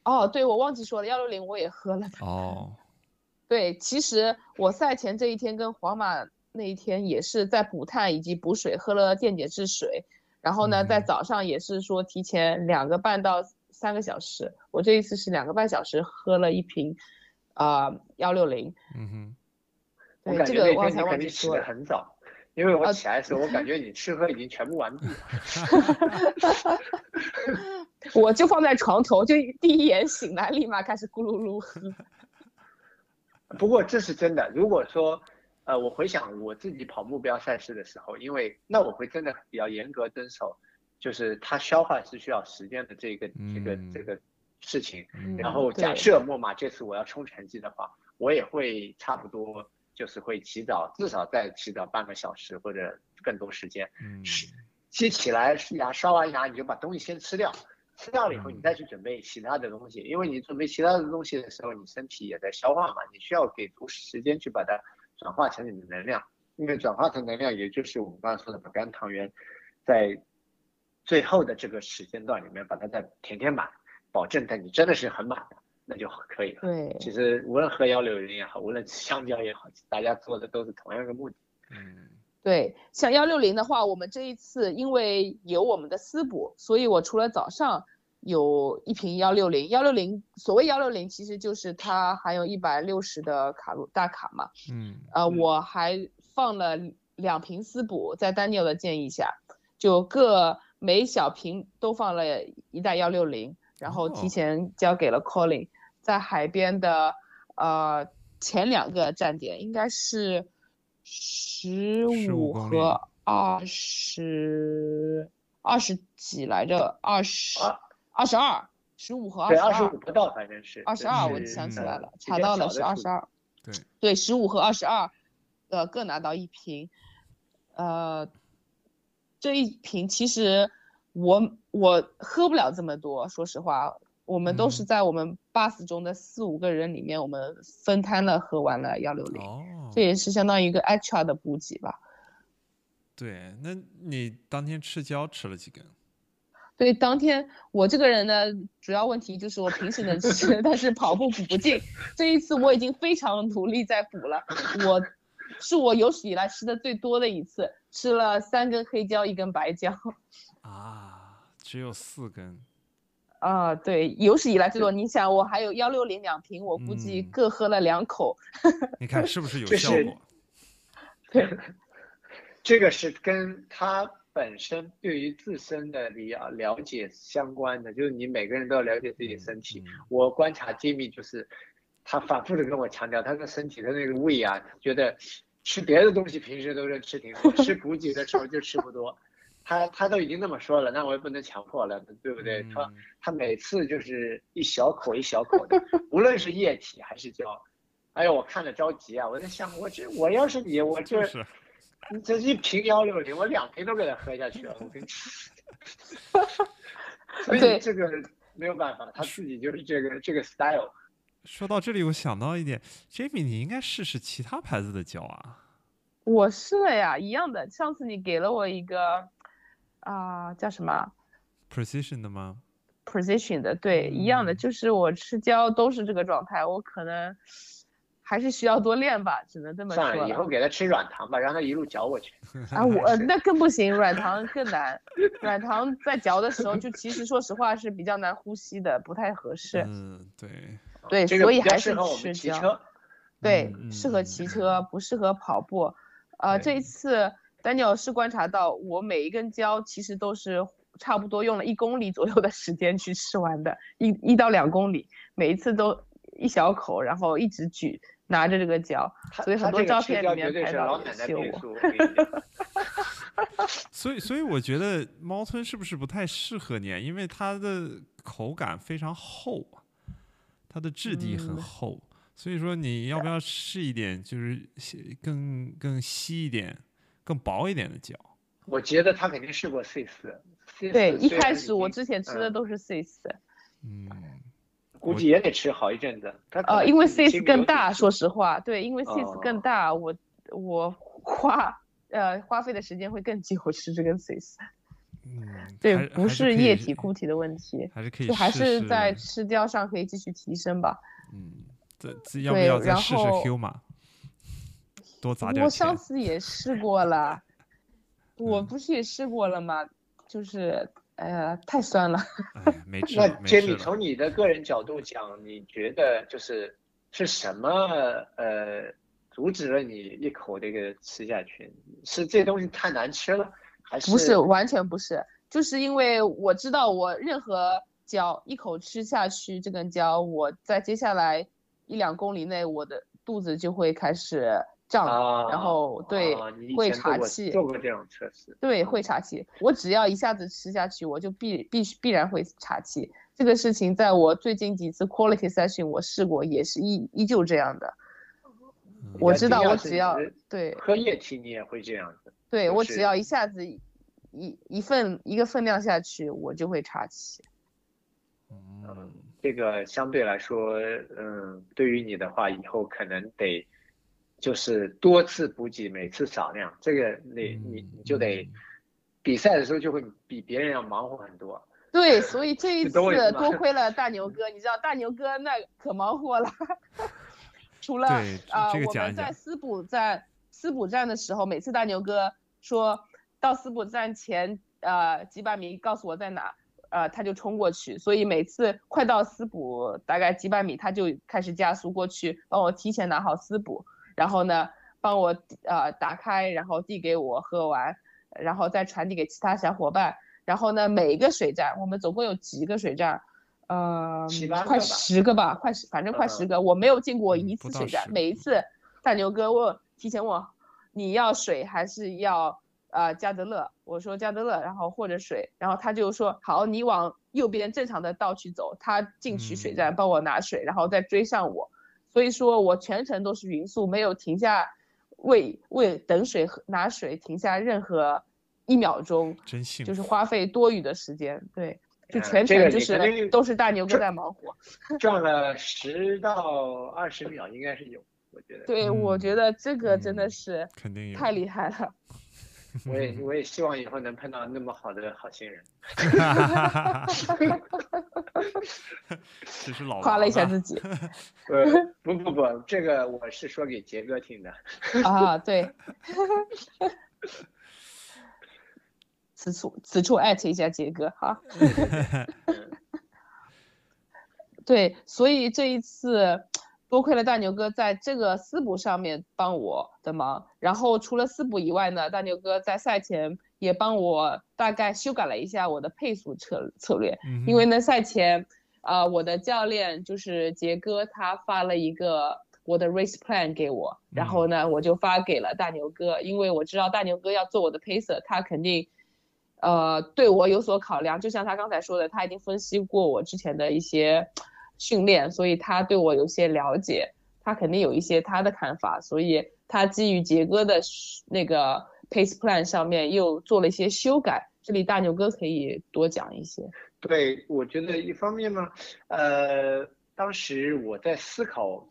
哦，对，我忘记说了，幺六零我也喝了。哦，对，其实我赛前这一天跟皇马那一天也是在补碳以及补水，喝了电解质水，然后呢，在嗯早上也是说提前两个半到三个小时，我这一次是两个半小时喝了一瓶，啊幺六零。嗯哼，我对，感觉那这个我刚才天你肯定起得忘记说了。很早，因为我啊起来的时候，我感觉你吃喝已经全部完毕了。我就放在床头，就第一眼醒来，立马开始咕噜噜喝。不过这是真的，如果说，呃，我回想我自己跑目标赛事的时候，因为那我会真的比较严格遵守，就是它消化是需要时间的这个这个嗯这个事情。嗯然后假设莫马这次我要冲成绩的话，我也会差不多就是会起早，至少再起早半个小时或者更多时间。嗯，是接起来刷牙刷完牙，你就把东西先吃掉，吃掉了以后，嗯。你再去准备其他的东西，因为你准备其他的东西的时候，你身体也在消化嘛，你需要给足时间去把它转化成你的能量，因为转化成能量，也就是我们刚才说的把肝糖原在最后的这个时间段里面把它再填填满，保证在你真的是很满的，那就可以了。对，其实无论喝幺六零也好，无论吃香蕉也好，大家做的都是同样的目的。嗯对，像幺六零的话，我们这一次因为有我们的私补，所以我除了早上有一瓶幺六零，幺六零所谓幺六零其实就是它含有一百六十的卡路大卡嘛，嗯呃，嗯我还放了两瓶私补，在丹尼尔的建议下，就各每小瓶都放了一袋幺六零，然后哦提前交给了 Colin，在海边的呃前两个站点应该是十15五和二十二十几来着，二十啊二十二，十五和二对，十二二十五。不到，反正是二十二，我是想起呃来了，查到了是二十二。对，对，十五和二十二，呃，各拿到一瓶。呃，这一瓶其实我我喝不了这么多，说实话，我们都是嗯在我们 bus 中的四五个人里面，我们分摊了喝完了幺六零，哦，这也是相当于一个 extra 的补给吧。对，那你当天吃胶吃了几根？对，当天我这个人呢，主要问题就是我平时能吃，但是跑步补不进。这一次我已经非常努力在补了。我是我有史以来吃的最多的一次，吃了三根黑椒，一根白椒。啊，只有四根。啊，对，有史以来最多。你想，我还有幺六零两瓶，我估计各喝了两口。你看是不是有效果？对，这个是跟他本身对于自身的了了解相关的，就是你每个人都要了解自己的身体。我观察 Jimmy 就是，他反复的跟我强调，他的身体的那个胃啊，觉得吃别的东西平时都是吃挺多，吃补给的时候就吃不多。他他都已经那么说了，那我也不能强迫了，对不对？他他每次就是一小口一小口的，无论是液体还是胶。哎呦，我看着着急啊！我在想，我这我要是你，我这这一瓶幺六零，我两瓶都给他喝下去了。我跟你说，所以这个没有办法，他自己就是这个这个 style。说到这里，我想到一点，Jamie，你应该试试其他牌子的胶啊。我试了呀，一样的。上次你给了我一个。啊，叫什么？Precision 的吗？Precision 的，对，一样的，就是我吃胶都是这个状态，我可能还是需要多练吧，只能这么说。算了，以后给他吃软糖吧，让他一路嚼过去。啊，我那更不行，软糖更难，软糖在嚼的时候，就其实说实话是比较难呼吸的，不太合适。嗯，对。对，所以还是吃胶。对，适合骑车，不适合跑步。呃，这一次。丹尼尔是观察到，我每一根胶其实都是差不多用了一公里左右的时间去吃完的，一一到两公里，每一次都一小口，然后一直举拿着这个胶，所以很多照片里面拍到有我。所以，所以我觉得猫村是不是不太适合你？因为它的口感非常厚，它的质地很厚，所以说你要不要试一点，就是更更稀一点？更薄一点的胶，我觉得他肯定试过 C 四。对，一开始我之前吃的都是 C 四。嗯，估计也得吃好一阵子。呃，因为 C 四更大，说实话，对，因为 C 四更大，我我花呃花费的时间会更久吃这根 C 四。嗯，对，不是液体固体的问题，还是可以，就还是在吃掉上可以继续提升吧。嗯，这要不要再试试 Q 码？多砸点我上次也试过了，我不是也试过了吗？就是，哎呀，太酸了。没 治。那杰米，从你的个人角度讲，你觉得就是是什么呃阻止了你一口这个吃下去？是这东西太难吃了，还是？不是，完全不是，就是因为我知道我任何胶一口吃下去这根胶，我在接下来一两公里内，我的肚子就会开始。胀，然后对会岔气，做过这种测试，对会岔气。我只要一下子吃下去，我就必必须必然会岔气。这个事情在我最近几次 quality session 我试过，也是依依旧这样的。我知道，我只要对喝液体你也会这样子。对我只要一下子一一份一个分量下去，我就会岔气。嗯，这个相对来说，嗯，对于你的话，以后可能得。就是多次补给，每次少量，这个你你你就得比赛的时候就会比别人要忙活很多。对，所以这 一次多亏了大牛 哥，你知道大牛哥那可忙活了。除了啊，我们在思补站思补站的时候，每次大牛哥说到思补站前呃几百米，告诉我在哪，呃他就冲过去，所以每次快到思补大概几百米，他就开始加速过去，帮我提前拿好思补。然后呢，帮我呃打开，然后递给我喝完，然后再传递给其他小伙伴。然后呢，每一个水站，我们总共有几个水站？呃，快十个吧，快十，反正快十个。我没有进过一次水站，每一次大牛哥问，提前问你要水还是要呃加德乐？我说加德乐，然后或者水，然后他就说好，你往右边正常的道去走，他进去水站帮我拿水，然后再追上我。所以说我全程都是匀速，没有停下，为为等水喝拿水停下任何一秒钟，真幸就是花费多余的时间，对，就全程就是都是大牛哥在忙活，赚了十到二十秒应该是有，我觉得。对，我觉得这个真的是肯定太厉害了。我也我也希望以后能碰到那么好的好心人。这是老夸了一下自己 呃，不不不，这个我是说给杰哥听的。啊，对。此处此处艾特一下杰哥哈。对，所以这一次多亏了大牛哥在这个私补上面帮我的忙，然后除了私补以外呢，大牛哥在赛前也帮我大概修改了一下我的配速策策略，嗯因为呢赛前，啊、我的教练就是杰哥，他发了一个我的 race plan 给我，然后呢我就发给了大牛哥，因为我知道大牛哥要做我的 pacer，他肯定。呃，对我有所考量，就像他刚才说的，他已经分析过我之前的一些训练，所以他对我有些了解，他肯定有一些他的看法，所以他基于杰哥的那个 pace plan 上面又做了一些修改。这里大牛哥可以多讲一些。对，我觉得一方面呢，呃，当时我在思考，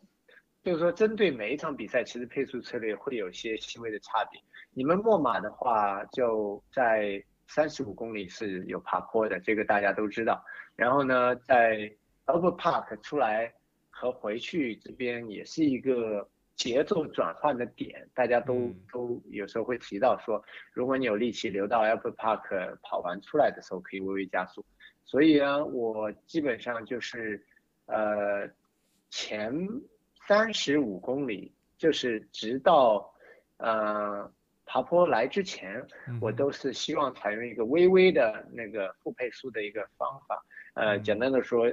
就是说针对每一场比赛，其实配速策略会有一些细微的差别。你们墨马的话，就在三十五公里是有爬坡的，这个大家都知道。然后呢，在 Albert Park 出来和回去这边也是一个节奏转换的点，大家都、嗯都有时候会提到说，如果你有力气留到 Albert Park 跑完出来的时候，可以微微加速。所以呢，我基本上就是，呃，前三十五公里，就是直到呃爬坡来之前，我嗯都是希望采用一个微微的那个复配速的一个方法。呃，嗯简单的说，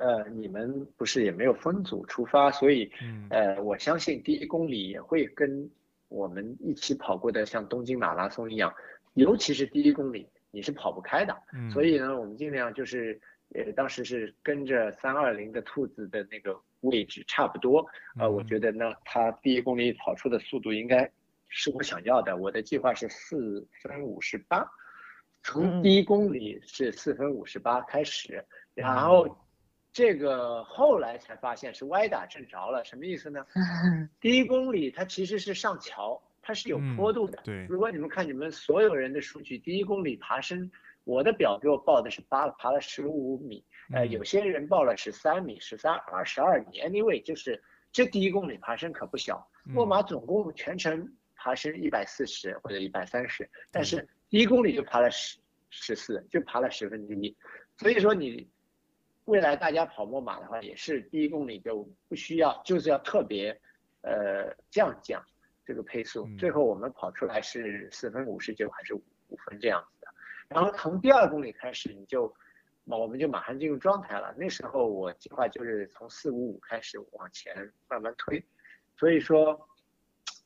呃，你们不是也没有分组出发，所以嗯呃，我相信第一公里也会跟我们一起跑过的像东京马拉松一样，尤其是第一公里你是跑不开的。嗯，所以呢，我们尽量就是，呃，当时是跟着三二零的兔子的那个位置差不多。呃，我嗯觉得呢，它第一公里跑出的速度应该是我想要的。我的计划是四分五十八，从嗯第一公里是四分五十八开始，然嗯后这个后来才发现是歪打正着了，什么意思呢？第一公里它其实是上桥，它是有嗯坡度的。对如果你们看你们所有人的数据，第一公里爬升，我的表给我报的是八爬了十五米，呃，嗯有些人报了十三米、十三、二十二米，anyway，就是这第一公里爬升可不小。墨嗯马总共全程爬升一百四十或者一百三十，但是第一公里就爬了十十四，就爬了十分之一。所以说你未来大家跑墨马的话，也是第一公里就不需要，就是要特别呃降降这个配速嗯。最后我们跑出来是四分五十九还是五五分这样子的。然后从第二公里开始，你就我们就马上进入状态了。那时候我计划就是从四五五开始往前慢慢推，所以说，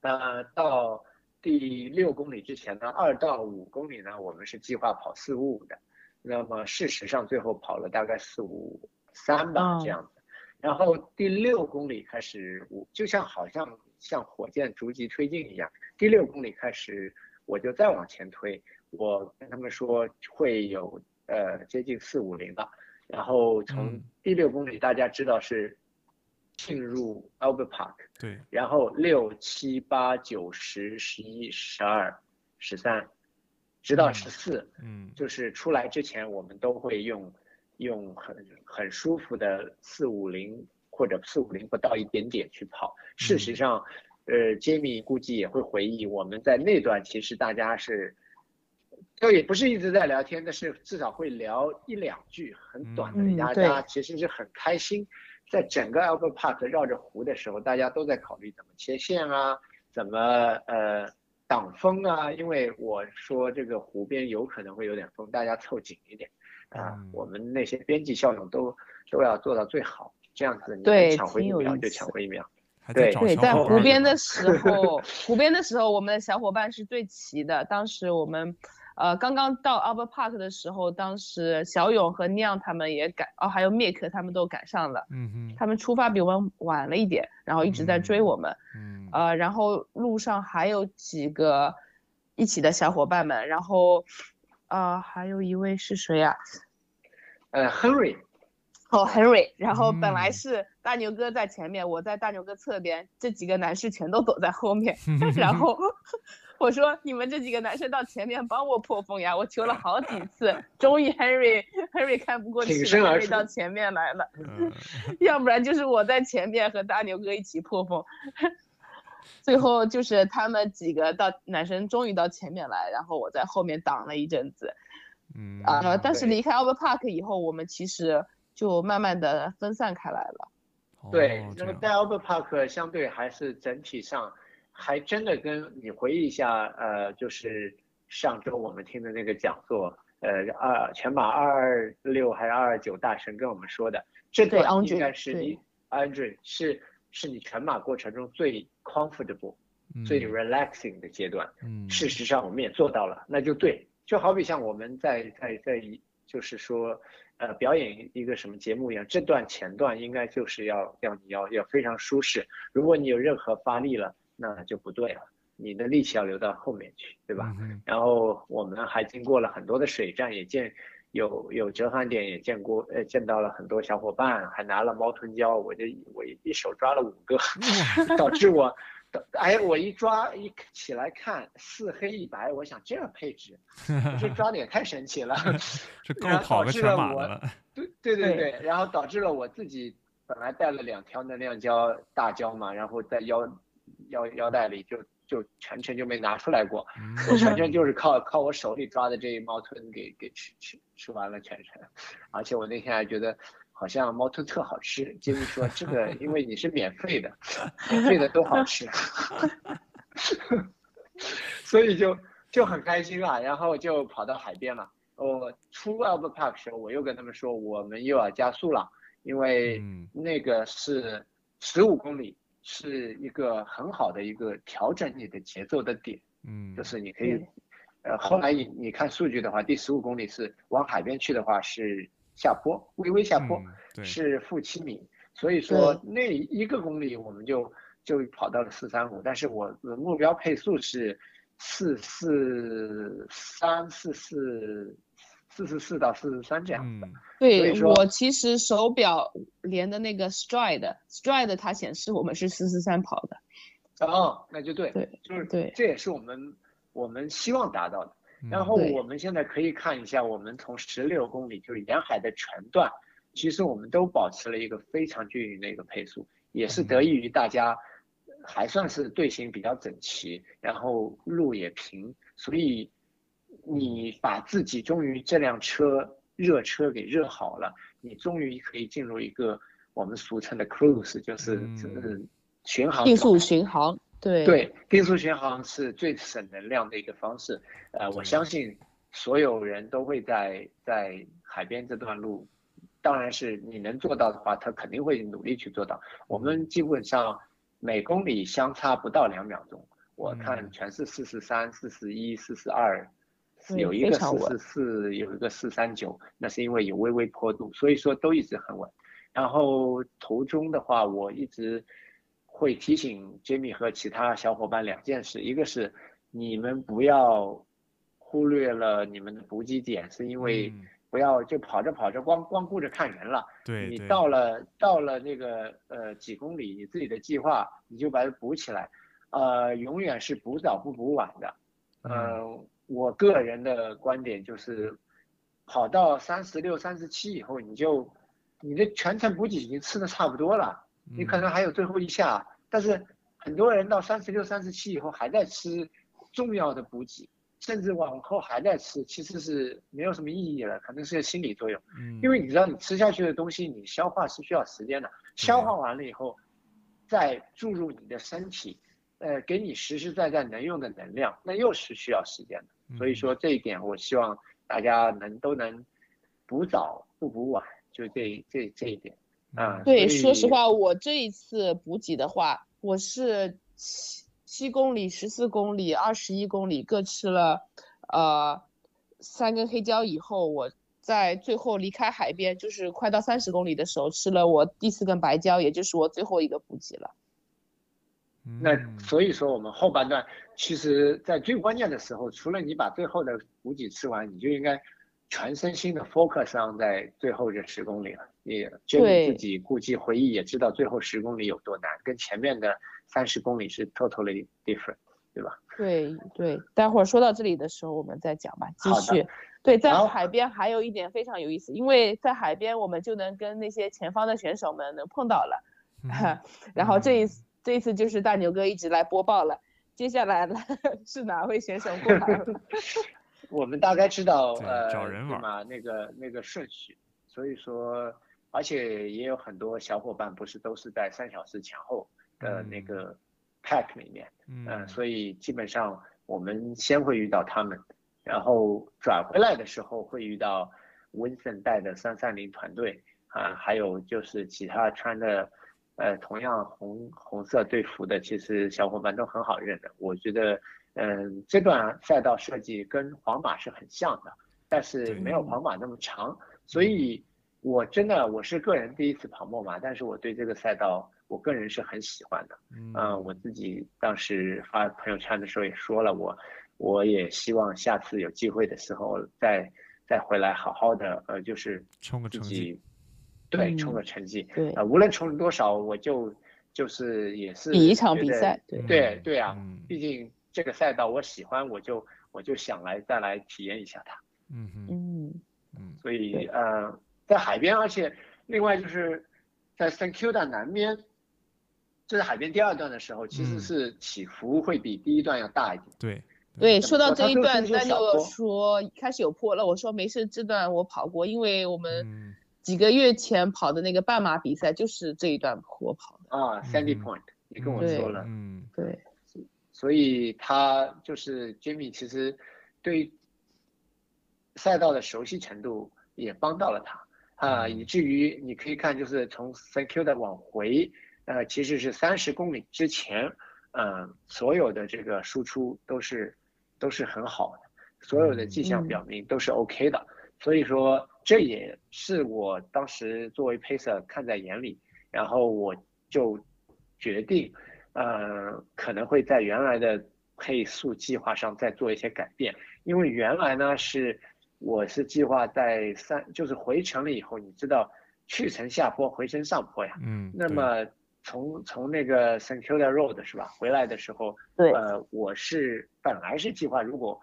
呃，到第六公里之前呢，二到五公里呢，我们是计划跑四五五的。那么事实上最后跑了大概四五三吧哦这样子。然后第六公里开始，我就像好像像火箭逐级推进一样，第六公里开始我就再往前推，我跟他们说会有呃接近四五零吧。然后从嗯第六公里大家知道是进入 Albert Park，对，然后六七八九十十一十二十三，直到嗯十四，嗯就是出来之前我们都会用用很很舒服的四五零或者四五零不到一点点去跑。事实嗯上，呃，Jamie 估计也会回忆，我们在那段其实大家是。就也不是一直在聊天，但是至少会聊一两句很短的，嗯大对家其实是很开心。在整个 Albert Park 绕着湖的时候，大家都在考虑怎么切线啊，怎么呃挡风啊，因为我说这个湖边有可能会有点风，大家凑紧一点啊。嗯我们那些编辑效用都都要做到最好，这样子你对能抢回一秒就抢回一秒。对对，在湖边的时候，湖边的时候，我们的小伙伴是最齐的。当时我们，呃，刚刚到 Albert Park 的时候，当时小勇和酿他们也赶，哦，还有 Mick 他们都赶上了。嗯哼他们出发比我们晚了一点，然后一直在追我们。嗯呃，然后路上还有几个一起的小伙伴们，然后，呃，还有一位是谁呀、呃，Henry，哦，Henry，然后本来嗯是大牛哥在前面，我在大牛哥侧边，这几个男士全都躲在后面，然 后我说你们这几个男生到前面帮我破风呀，我求了好几次，终于 Henry Henry 看不过去了，Henry 到前面来了，要不然就是我在前面和大牛哥一起破风。最后就是他们几个到男生终于到前面来，然后我在后面挡了一阵子，嗯啊，但是离开 Albert Park 以后，我们其实就慢慢的分散开来了。对，那么在 Albert Park 相对还是整体上还真的跟你回忆一下，呃，就是上周我们听的那个讲座，呃，二全马二二六还是二二九大神跟我们说的，这段应该是你 Andre 是。是你全马过程中最 comfortable、最 relaxing 的阶段。嗯，事实上我们也做到了，那就对。就好比像我们在在在，就是说，呃，表演一个什么节目一样，这段前段应该就是要要你要要非常舒适。如果你有任何发力了，那就不对了，你的力气要留到后面去，对吧？然后我们还经过了很多的水战，也见。有有折返点也见过，呃，见到了很多小伙伴，还拿了猫臀胶，我就我一手抓了五个，导致我，哎，我一抓一起来看四黑一白，我想这配置，这抓的也太神奇了，这够跑个全马了。对对对对，然后导致了我自己本来带了两条能量胶大胶嘛，然后在腰腰腰带里就。就全程就没拿出来过，我全程就是靠靠我手里抓的这一猫吞给给吃吃吃完了全程，而且我那天还觉得好像猫吞特好吃。杰米说这个因为你是免费的，免费的都好吃，所以就就很开心啊。然后就跑到海边了。我出 Albert Park 时候，我又跟他们说我们又要加速了，因为那个是十五公里。是一个很好的一个调整你的节奏的点，嗯，就是你可以，呃，后来你你看数据的话，第十五公里是往海边去的话是下坡，微微下坡，是负七米，所以说那一个公里我们就就跑到了四三五，但是我的目标配速是四四三四四。四十四到四十三这样的，对我其实手表连的那个 Stride，Stride 它显示我们是四十三跑的，哦，那就对，对，就是对，这也是我们我们希望达到的。然后我们现在可以看一下，我们从十六公里就是沿海的全段，其实我们都保持了一个非常均匀的一个配速，也是得益于大家还算是队形比较整齐，然后路也平，所以。你把自己终于这辆车热车给热好了，你终于可以进入一个我们俗称的 cruise，就是嗯巡航。定速巡航，对对，定速巡航是最省能量的一个方式。呃，我相信所有人都会在在海边这段路，当然是你能做到的话，他肯定会努力去做到。我们基本上每公里相差不到两秒钟，我看全是四十三、四十一、四十二。有一个四四四，有一个四三九，那是因为有微微坡度，所以说都一直很稳。然后途中的话，我一直会提醒 Jamie 和其他小伙伴两件事，一个是你们不要忽略了你们的补给点，是因为不要就跑着跑着光光顾着看人了。对，你到了到了那个呃几公里，你自己的计划你就把它补起来，呃，永远是补早不补晚的，嗯。我个人的观点就是，跑到三十六、三十七以后，你就你的全程补给已经吃的差不多了，你可能还有最后一下，但是很多人到三十六、三十七以后还在吃重要的补给，甚至往后还在吃，其实是没有什么意义了，可能是个心理作用。嗯，因为你知道你吃下去的东西，你消化是需要时间的，消化完了以后，再注入你的身体，呃，给你实实在在能用的能量，那又是需要时间的。所以说这一点，我希望大家能都能补早不补晚，就这这这一点啊。对，说实话，我这一次补给的话，我是七七公里、十四公里、二十一公里各吃了，呃，三根黑椒以后，我在最后离开海边，就是快到三十公里的时候，吃了我第四根白椒，也就是我最后一个补给了。那所以说，我们后半段其实，在最关键的时候，除了你把最后的补给吃完，你就应该全身心的 focus 上在最后这十公里了。你就你自己估计回忆也知道，最后十公里有多难，跟前面的三十公里是 totally different，对吧？对对，待会儿说到这里的时候我们再讲吧，继好的续。对，在海边还有一点非常有意思，因为在海边我们就能跟那些前方的选手们能碰到了，嗯 然后这一次这一次就是大牛哥一直来播报了，接下来呢 是哪位选手过来了？我们大概知道呃，找人玩嘛那个那个顺序，所以说，而且也有很多小伙伴不是都是在三小时前后的那嗯个 pack 里面，嗯。嗯，所以基本上我们先会遇到他们，然后转回来的时候会遇到 Vincent 带的三三零团队啊，还有就是其他穿的呃同样红红色队服的，其实小伙伴都很好认的。我觉得，嗯，这段赛道设计跟皇马是很像的，但是没有皇马那么长，所以我真的我是个人第一次跑墨马，但是我对这个赛道我个人是很喜欢的。嗯嗯，我自己当时发朋友圈的时候也说了，我我也希望下次有机会的时候再再回来好好的呃，就是冲个成绩，己对冲嗯个成绩，对，呃，无论冲多少，我就就是也是比一场比赛，对，对。对啊，嗯。毕竟这个赛道我喜欢，我就我就想来再来体验一下它，嗯嗯。嗯。所以呃，在海边，而且另外就是在 San Q 的南边，就是海边第二段的时候，其实嗯。是起伏会比第一段要大一点。对。对，说说到这一段那就说开始有坡了，我说没事，这段我跑过，因为我们嗯几个月前跑的那个半马比赛就是这一段坡跑的，啊，Sandy 嗯 Point，你跟我说了，嗯。对，所以他就是 Jimmy，其实对赛道的熟悉程度也帮到了他。啊，嗯。以至于你可以看，就是从 San Q 的往回，呃，其实是三十公里之前，嗯、所有的这个输出都是都是很好的，所有的迹象嗯。表明都是 OK 的，所以说这也是我当时作为 pacer 看在眼里，然后我就决定。呃，可能会在原来的配速计划上再做一些改变，因为原来呢是我是计划在三，就是回程了以后，你知道去程下坡，回程上坡呀。嗯，那么从从那个 San q u i l a Road 是吧，回来的时候，对呃，我是本来是计划如果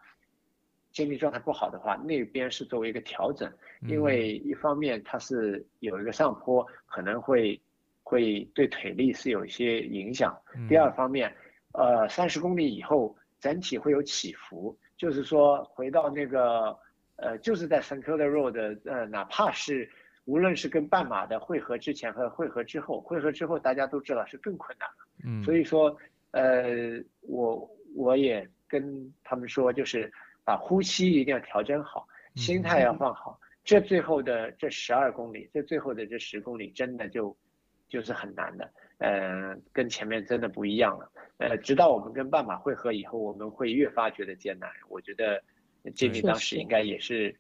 精力状态不好的话，那边是作为一个调整，因嗯为一方面它是有一个上坡，可能会会对腿力是有一些影响。第二嗯方面，呃，三十公里以后整体会有起伏，就是说回到那个呃，就是在 San i l a Road，呃，哪怕是无论是跟半马的汇合之前和汇合之后，汇合之后大家都知道是更困难了。嗯，所以说，呃，我我也跟他们说，就是把呼吸一定要调整好，心态要放好。这最后的这十二公里，这最后的这十公里，真的就就是很难的，呃，跟前面真的不一样了。呃，直到我们跟半马汇合以后，我们会越发觉得艰难。我觉得经理确当时应该也是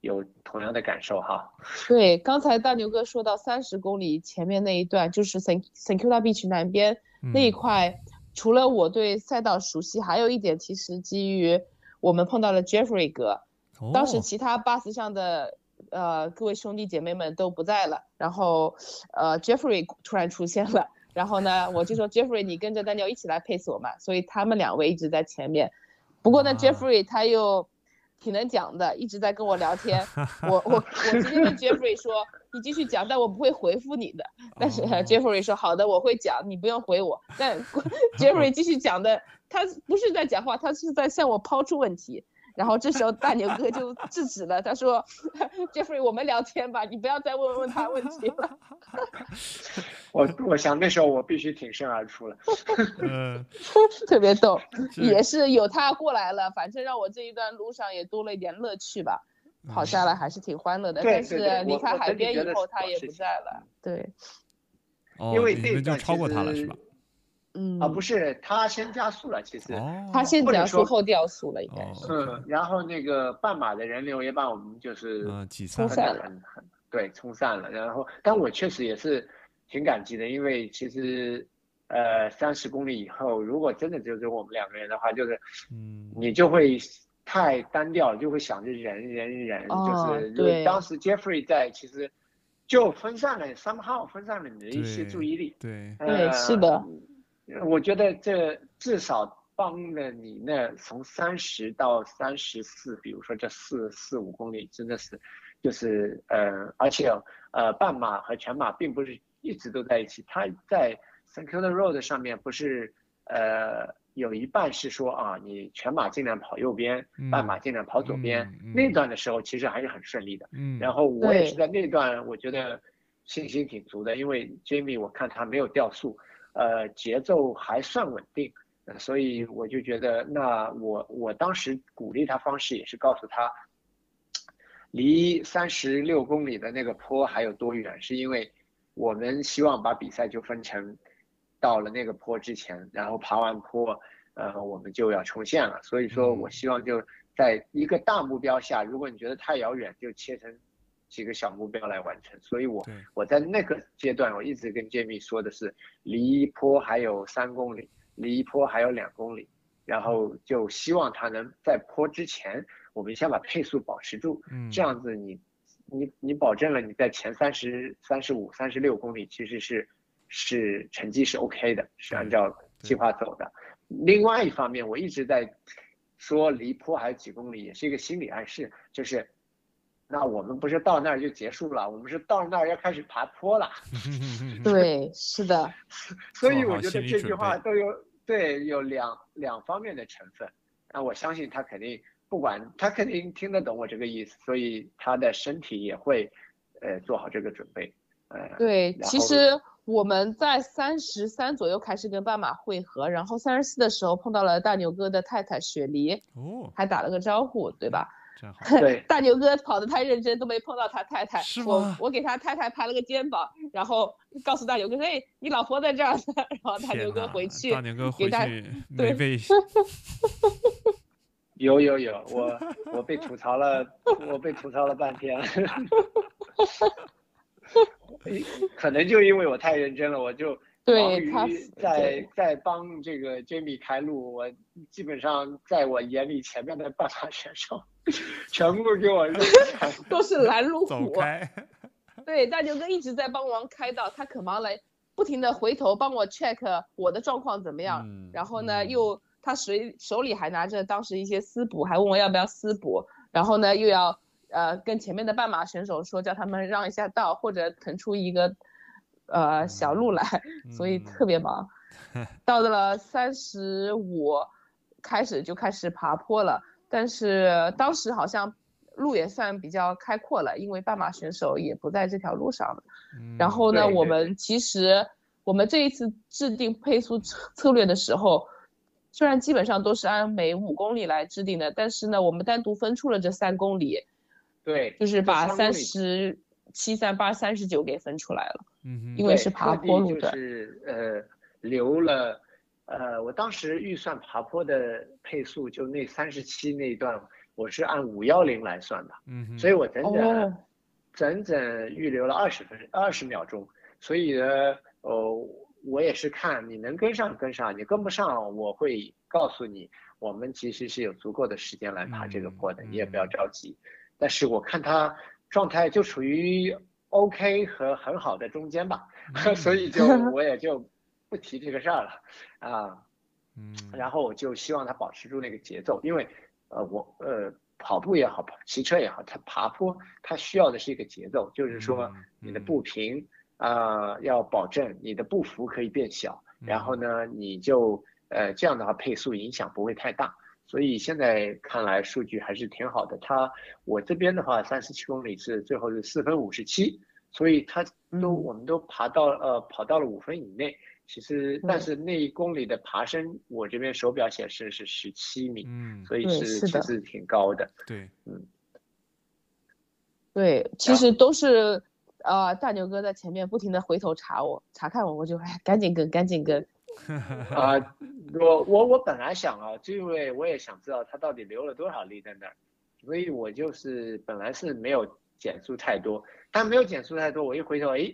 有同样的感受哈。对，刚才大牛哥说到三十公里前面那一段，就是 San San q u a Beach 南边那一嗯块，除了我对赛道熟悉，还有一点其实基于我们碰到了 Jeffrey 哥，当时哦其他 bus 上的呃各位兄弟姐妹们都不在了，然后呃 Jeffrey 突然出现了，然后呢我就说 Jeffrey 你跟着 Daniel 一起来配锁嘛，所以他们两位一直在前面，不过呢啊。Jeffrey 他又挺能讲的，一直在跟我聊天，我我我直接跟 Jeffrey 说你继续讲，但我不会回复你的，但是、Jeffrey 说好的我会讲，你不用回我，但 Jeffrey 继续讲的，他不是在讲话，他是在向我抛出问题。然后这时候大牛哥就制止了，他说：“Jeffrey，我们聊天吧，你不要再问问他问题了。我我想那时候我必须挺身而出了。嗯，” 特别逗，也是有他过来了，反正让我这一段路上也多了一点乐趣吧。跑下来还是挺欢乐的，但是离开海边以后，他也不在了。对，哦，因为这一段其超过他了是实吧？嗯啊，不是，他先加速了，其实。哦，他先加速后掉速了，应该是。哦嗯，然后那个半马的人流也把我们就是冲散了对冲散了。然后，但我确实也是挺感激的，因为其实呃三十公里以后，如果真的就只有我们两个人的话，就是嗯，你就会太单调，就会想着人人人，哦就是因对为当时 Jeffrey 在，其实就分散了 somehow 分散了你的一些注意力。对，对是的呃，我觉得这至少帮了你那从三十到三十四，比如说这四四五公里，真的是，就是呃，而且呃，半马和全马并不是一直都在一起，它在 s a n c u l a Road 上面不是呃有一半是说啊，你全马尽量跑右边，半马尽量跑左边，那段的时候其实还是很顺利的。嗯，然后我也是在那段，我觉得信心挺足的，因为 Jamie 我看他没有掉速，呃，节奏还算稳定。所以我就觉得，那我我当时鼓励他方式也是告诉他，离三十六公里的那个坡还有多远？是因为我们希望把比赛就分成到了那个坡之前，然后爬完坡，呃，我们就要冲线了。所以说我希望就在一个大目标下，如果你觉得太遥远，就切成几个小目标来完成。所以我我在那个阶段，我一直跟 Jamie 说的是，离坡还有三公里。离坡还有两公里，然后就希望他能在坡之前，我们先把配速保持住，嗯，这样子你，你你保证了你在前三十三十五、三十六公里其实是是成绩是 OK 的，是按照计划走的。另外一方面，我一直在说离坡还有几公里，也是一个心理暗示，就是，那我们不是到那儿就结束了，我们是到那儿要开始爬坡了。对，是的。所以我觉得这句话都有。对，有两两方面的成分，那我相信他肯定不管他肯定听得懂我这个意思，所以他的身体也会，呃，做好这个准备，呃，对，其实我们在三十三左右开始跟斑马汇合，然后三十四的时候碰到了大牛哥的太太雪梨，哦，还打了个招呼，对吧？对，大牛哥跑得太认真，都没碰到他太太。是我我给他太太拍了个肩膀，然后告诉大牛哥：“ 哎，你老婆在这儿呢。”然后大牛哥回去，大牛哥回去没被。有有有，我我被吐槽了，我被吐槽了半天。可能就因为我太认真了，我就。对他在在帮这个 Jamie 开路，我基本上在我眼里前面的半马选手，全部给我 都是拦路虎。对，大牛哥一直在帮忙开道，他可忙了，不停的回头帮我 check 我的状况怎么样。然后呢，又他手手里还拿着当时一些私补，还问我要不要私补。然后呢，又要呃跟前面的半马选手说，叫他们让一下道，或者腾出一个。呃，小路来，所以特别忙。到了三十五，开始就开始爬坡了。但是当时好像路也算比较开阔了，因为半马选手也不在这条路上了。然后呢，我们其实我们这一次制定配速策策略的时候，虽然基本上都是按每五公里来制定的，但是呢，我们单独分出了这三公里。对，就是把三十七、三八、三十九给分出来了。嗯，因为是爬坡路段，就是呃留了，呃我当时预算爬坡的配速就那三十七那一段，我是按五幺零来算的，嗯，所以我整整整整预留了二十分二十秒钟，所以呢，哦我也是看你能跟上跟上，你跟不上我会告诉你，我们其实是有足够的时间来爬这个坡的，你也不要着急，但是我看他状态就处于。OK 和很好的中间吧，所以就 我也就不提这个事儿了，啊，嗯，然后我就希望他保持住那个节奏，因为呃我呃跑步也好，骑车也好，他爬坡他需要的是一个节奏，就是说你的步频啊要保证你的步幅可以变小，然后呢你就呃这样的话配速影响不会太大。所以现在看来数据还是挺好的。他我这边的话，三十七公里是最后是四分五十七，所以他都我们都爬到呃跑到了五分以内。其实但是那一公里的爬升，我这边手表显示是十七米，嗯，所以是其实挺高的。对，嗯，对，其实都是呃大牛哥在前面不停的回头查我查看我，我就哎赶紧跟赶紧跟。啊，我我我本来想啊，就因为我也想知道他到底留了多少力在那儿，所以我就是本来是没有减速太多，但没有减速太多，我一回头，哎，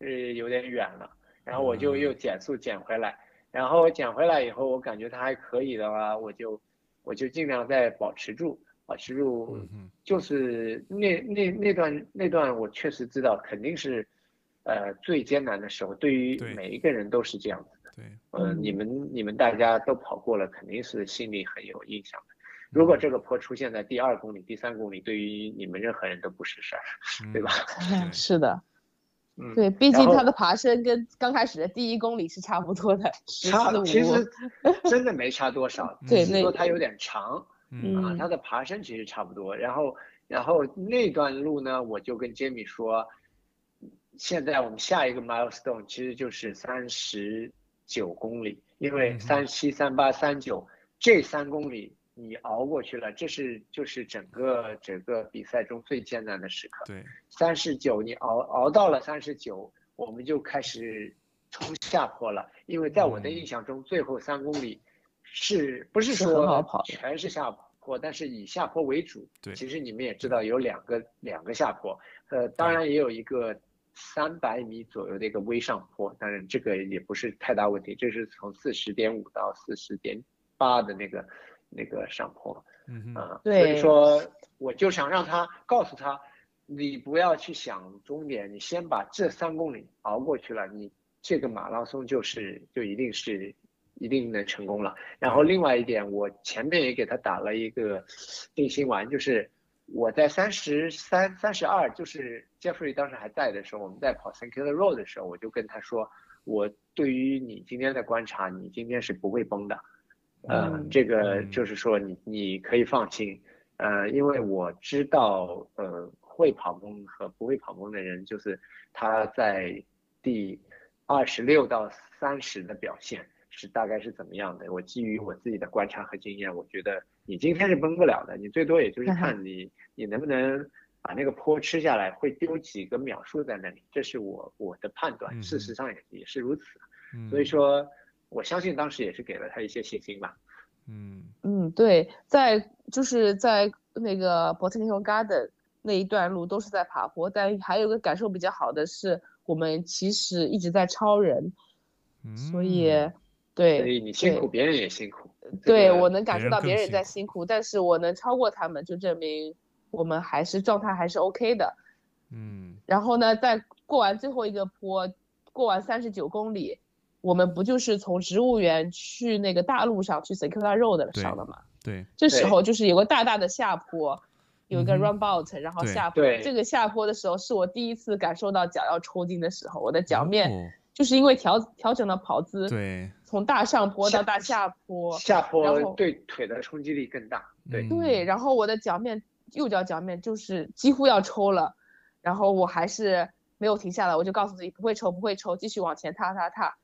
呃，有点远了，然后我就又减速减回来，然后减回来以后，我感觉他还可以的话，我就我就尽量再保持住，保持住，就是那那那段那段我确实知道肯定是，呃，最艰难的时候，对于每一个人都是这样子。对，呃，嗯你们你们大家都跑过了，肯定是心里很有印象的。如果这个坡出现在第二公里、第三公里，对于你们任何人都不是事儿，对吧？对是的，嗯，对，毕竟它的爬升跟刚开始的第一公里是差不多的，差的。其实 真的没差多少，对那只是说它有点长嗯啊，嗯它的爬升其实差不多。然后然后那段路呢，我就跟 Jamie 说，现在我们下一个 milestone 其实就是三十九公里，因为三七、三八、三九这三公里你熬过去了，这是就是整个整个比赛中最艰难的时刻。对，三十九，你熬熬到了三十九，我们就开始冲下坡了。因为在我的嗯印象中，最后三公里是不是说全是下坡，但是以下坡为主。对其实你们也知道有两个两个下坡，呃，当然也有一个三百米左右的一个微上坡，当然这个也不是太大问题，这是从四十点五到四十点八的那个那个上坡。嗯哼，啊，所以说我就想让他告诉他，你不要去想终点，你先把这三公里熬过去了，你这个马拉松就是就一定是一定能成功了。然后另外一点，我前面也给他打了一个定心丸，就是我在三十三、三十二，就是 Jeffrey 当时还在的时候，我们在跑. Kilda Road 的时候，我就跟他说，我对于你今天的观察，你今天是不会崩的。呃，嗯这个嗯就是说你你可以放心，呃，因为我知道，呃，会跑崩和不会跑崩的人，就是他在第二十六到三十的表现是大概是怎么样的。我基于我自己的观察和经验，我觉得你今天是崩不了的，你最多也就是看你你能不能把那个坡吃下来，会丢几个秒数在那里，这是我我的判断，嗯事实上也也是如此。嗯所以说，我相信当时也是给了他一些信心吧。嗯嗯，对，在就是在那个 Botanical Garden 那一段路都是在爬坡，但还有一个感受比较好的是，我们其实一直在超人，嗯，所以对所以你辛苦，别人也辛苦。这对我能感受到别人在辛苦，但是我能超过他们，就证明我们还是状态还是 OK 的。嗯然后呢，在过完最后一个坡，过完三十九公里，我们不就是从植物园去那个大路上去 Secular Road 对上了吗？对，这时候就是有个大大的下坡，有一个嗯哼 runabout，、然后下坡。对这个下坡的时候，是我第一次感受到脚要抽筋的时候，我的脚面哦就是因为调调整了跑姿，对从大上坡到大下坡，下然后坡对腿的冲击力更大。对，嗯对，然后我的脚面右脚脚面就是几乎要抽了，然后我还是没有停下来，我就告诉自己不会抽不会抽，继续往前踏踏踏，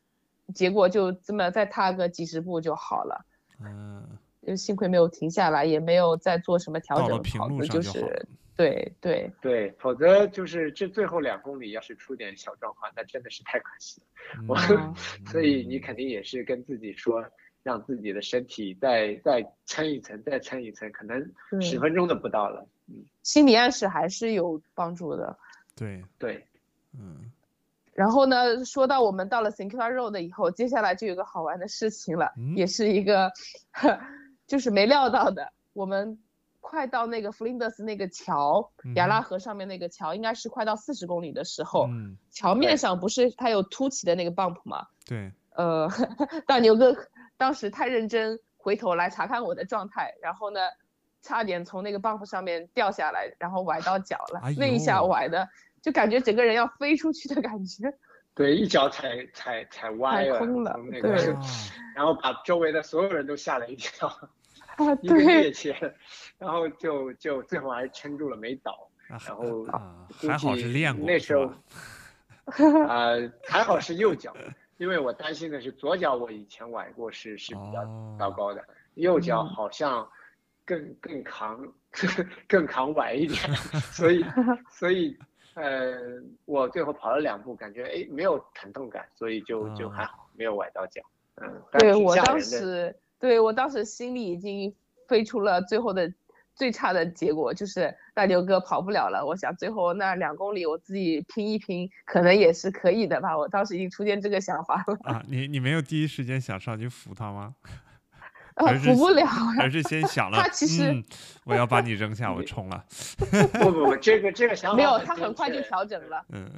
结果就这么再踏个几十步就好了。嗯，就幸亏没有停下来，也没有再做什么调到了整跑姿，平路上就是对对。对，否则就是这最后两公里要是出点小状况，那真的是太可惜了。我嗯。所以你肯定也是跟自己说，让自己的身体再再撑一层，再撑一层，可能十，分钟都不到了。嗯。心理暗示还是有帮助的。对，对，嗯。然后呢，说到我们到了 Sinclair Road 以后，接下来就有个好玩的事情了，嗯。也是一个 就是没料到的。我们快到那个 Flinders 那个桥，亚拉嗯河上面那个桥，应该是快到四十公里的时候，嗯，桥面上不是它有凸起的那个 bump 吗？对，呃，大牛哥当时太认真，回头来查看我的状态，然后呢，差点从那个 bump 上面掉下来，然后崴到脚了。哎那一下崴的，就感觉整个人要飞出去的感觉。对，一脚踩踩踩歪了，空了那对然后把周围的所有人都吓了一跳，啊，一个对趔趄，然后就就最后还是撑住了没倒。啊然后还好是计练过，那时候吧？啊、还好是右脚，因为我担心的是左脚，我以前崴过是是比较哦糟糕的，右脚嗯好像更更扛 更扛崴一点，所以所以呃，我最后跑了两步，感觉哎没有疼痛感，所以就就啊还好，没有崴到脚。嗯，但挺对我当。时，对我当时心里已经飞出了最后的最差的结果，就是大牛哥跑不了了。我想最后那两公里我自己拼一拼，可能也是可以的吧。我当时已经出现这个想法了，啊，你你没有第一时间想上去扶他吗？啊扶不了而是先想 了，他其实嗯，我要把你扔下，我冲了，不不不，这个这个想法没有，他很快就调整了，嗯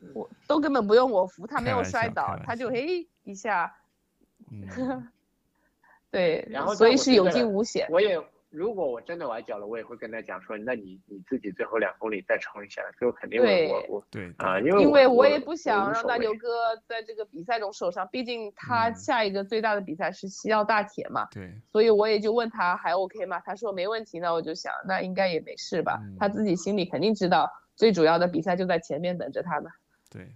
嗯我都根本不用我扶，他没有摔倒他就笑嘿一下嗯对，然后所以是有惊无险。我也如果我真的崴脚了，我也会跟他讲说，那你你自己最后两公里再冲一下，最后肯定会我我对啊，因为因为我也不想让大牛牛哥在这个比赛中受伤，毕竟他嗯下一个最大的比赛是西澳大铁嘛，对，所以我也就问他还 OK 吗？他说没问题，那我就想那应该也没事吧。嗯他自己心里肯定知道，最主要的比赛就在前面等着他呢。对，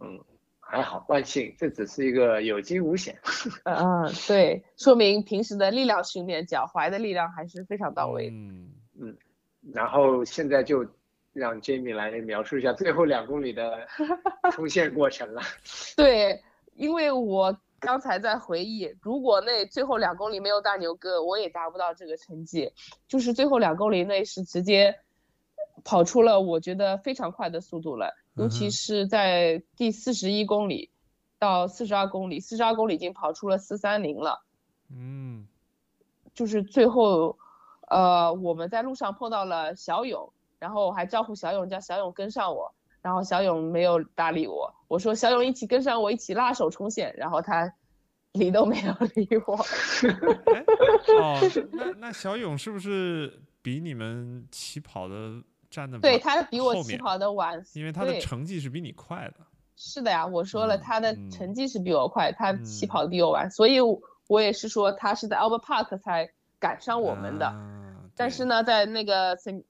嗯还好，万幸这只是一个有惊无险。嗯嗯，对，说明平时的力量训练，脚踝的力量还是非常到位的。嗯，然后现在就让 Jamie 来描述一下最后两公里的 冲线过程了。对，因为我刚才在回忆，如果那最后两公里没有大牛哥，我也达不到这个成绩。就是最后两公里那是直接跑出了我觉得非常快的速度了，尤其是在第四十一公里到四十二公里，四十二公里已经跑出了四三零了。嗯，就是最后，呃，我们在路上碰到了小勇，然后我还招呼小勇叫小勇跟上我，然后小勇没有搭理我，我说小勇一起跟上我，一起拉手冲线，然后他 理都没有理我。哎，哦，那那小勇是不是比你们起跑的站的对他比我起跑的晚，因为他的成绩是比你快的。是的呀，我说了嗯他的嗯成绩是比我快，他起嗯跑的比我晚，所以我我也是说他是在 Albert Park 才赶上我们的。啊但是呢，在那个 San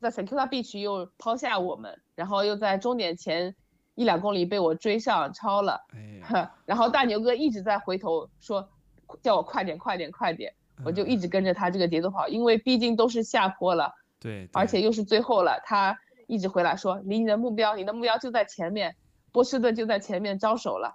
在 Cula Beach 又抛下我们，然后又在终点前一两公里被我追上超了，然后大牛哥一直在回头说叫我快点快点快点，我就一嗯直跟着他这个节奏跑，因为毕竟都是下坡了，对，对。而且又是最后了，他一直回来说离你的目标，你的目标就在前面，波士顿就在前面招手了，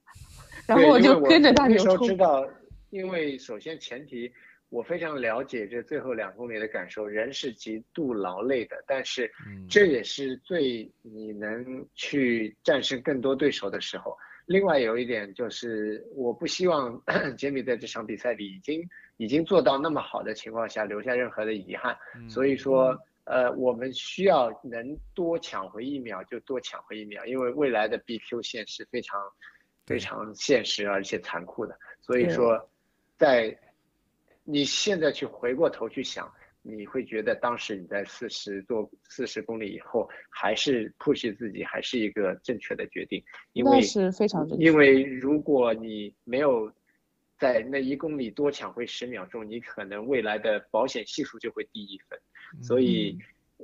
然后我就跟着大牛那时候知，道，因为首先前提我非常了解这最后两公里的感受，人是极度劳累的，但是嗯。这也是最你能去战胜更多对手的时候。另外有一点就是，我不希望 杰米在这场比赛里已经已经做到那么好的情况下留下任何的遗憾，所以嗯说，呃，我们需要能多抢回一秒就多抢回一秒，因为未来的 BQ 线是非常非常现实而且残酷的。所以说，在你现在去回过头去想，你会觉得当时你在四十多四十公里以后，还是 push 自己，还是一个正确的决定，因为那是非常正确因为如果你没有在那一公里多抢回十秒钟，你可能未来的保险系数就会低一分。所以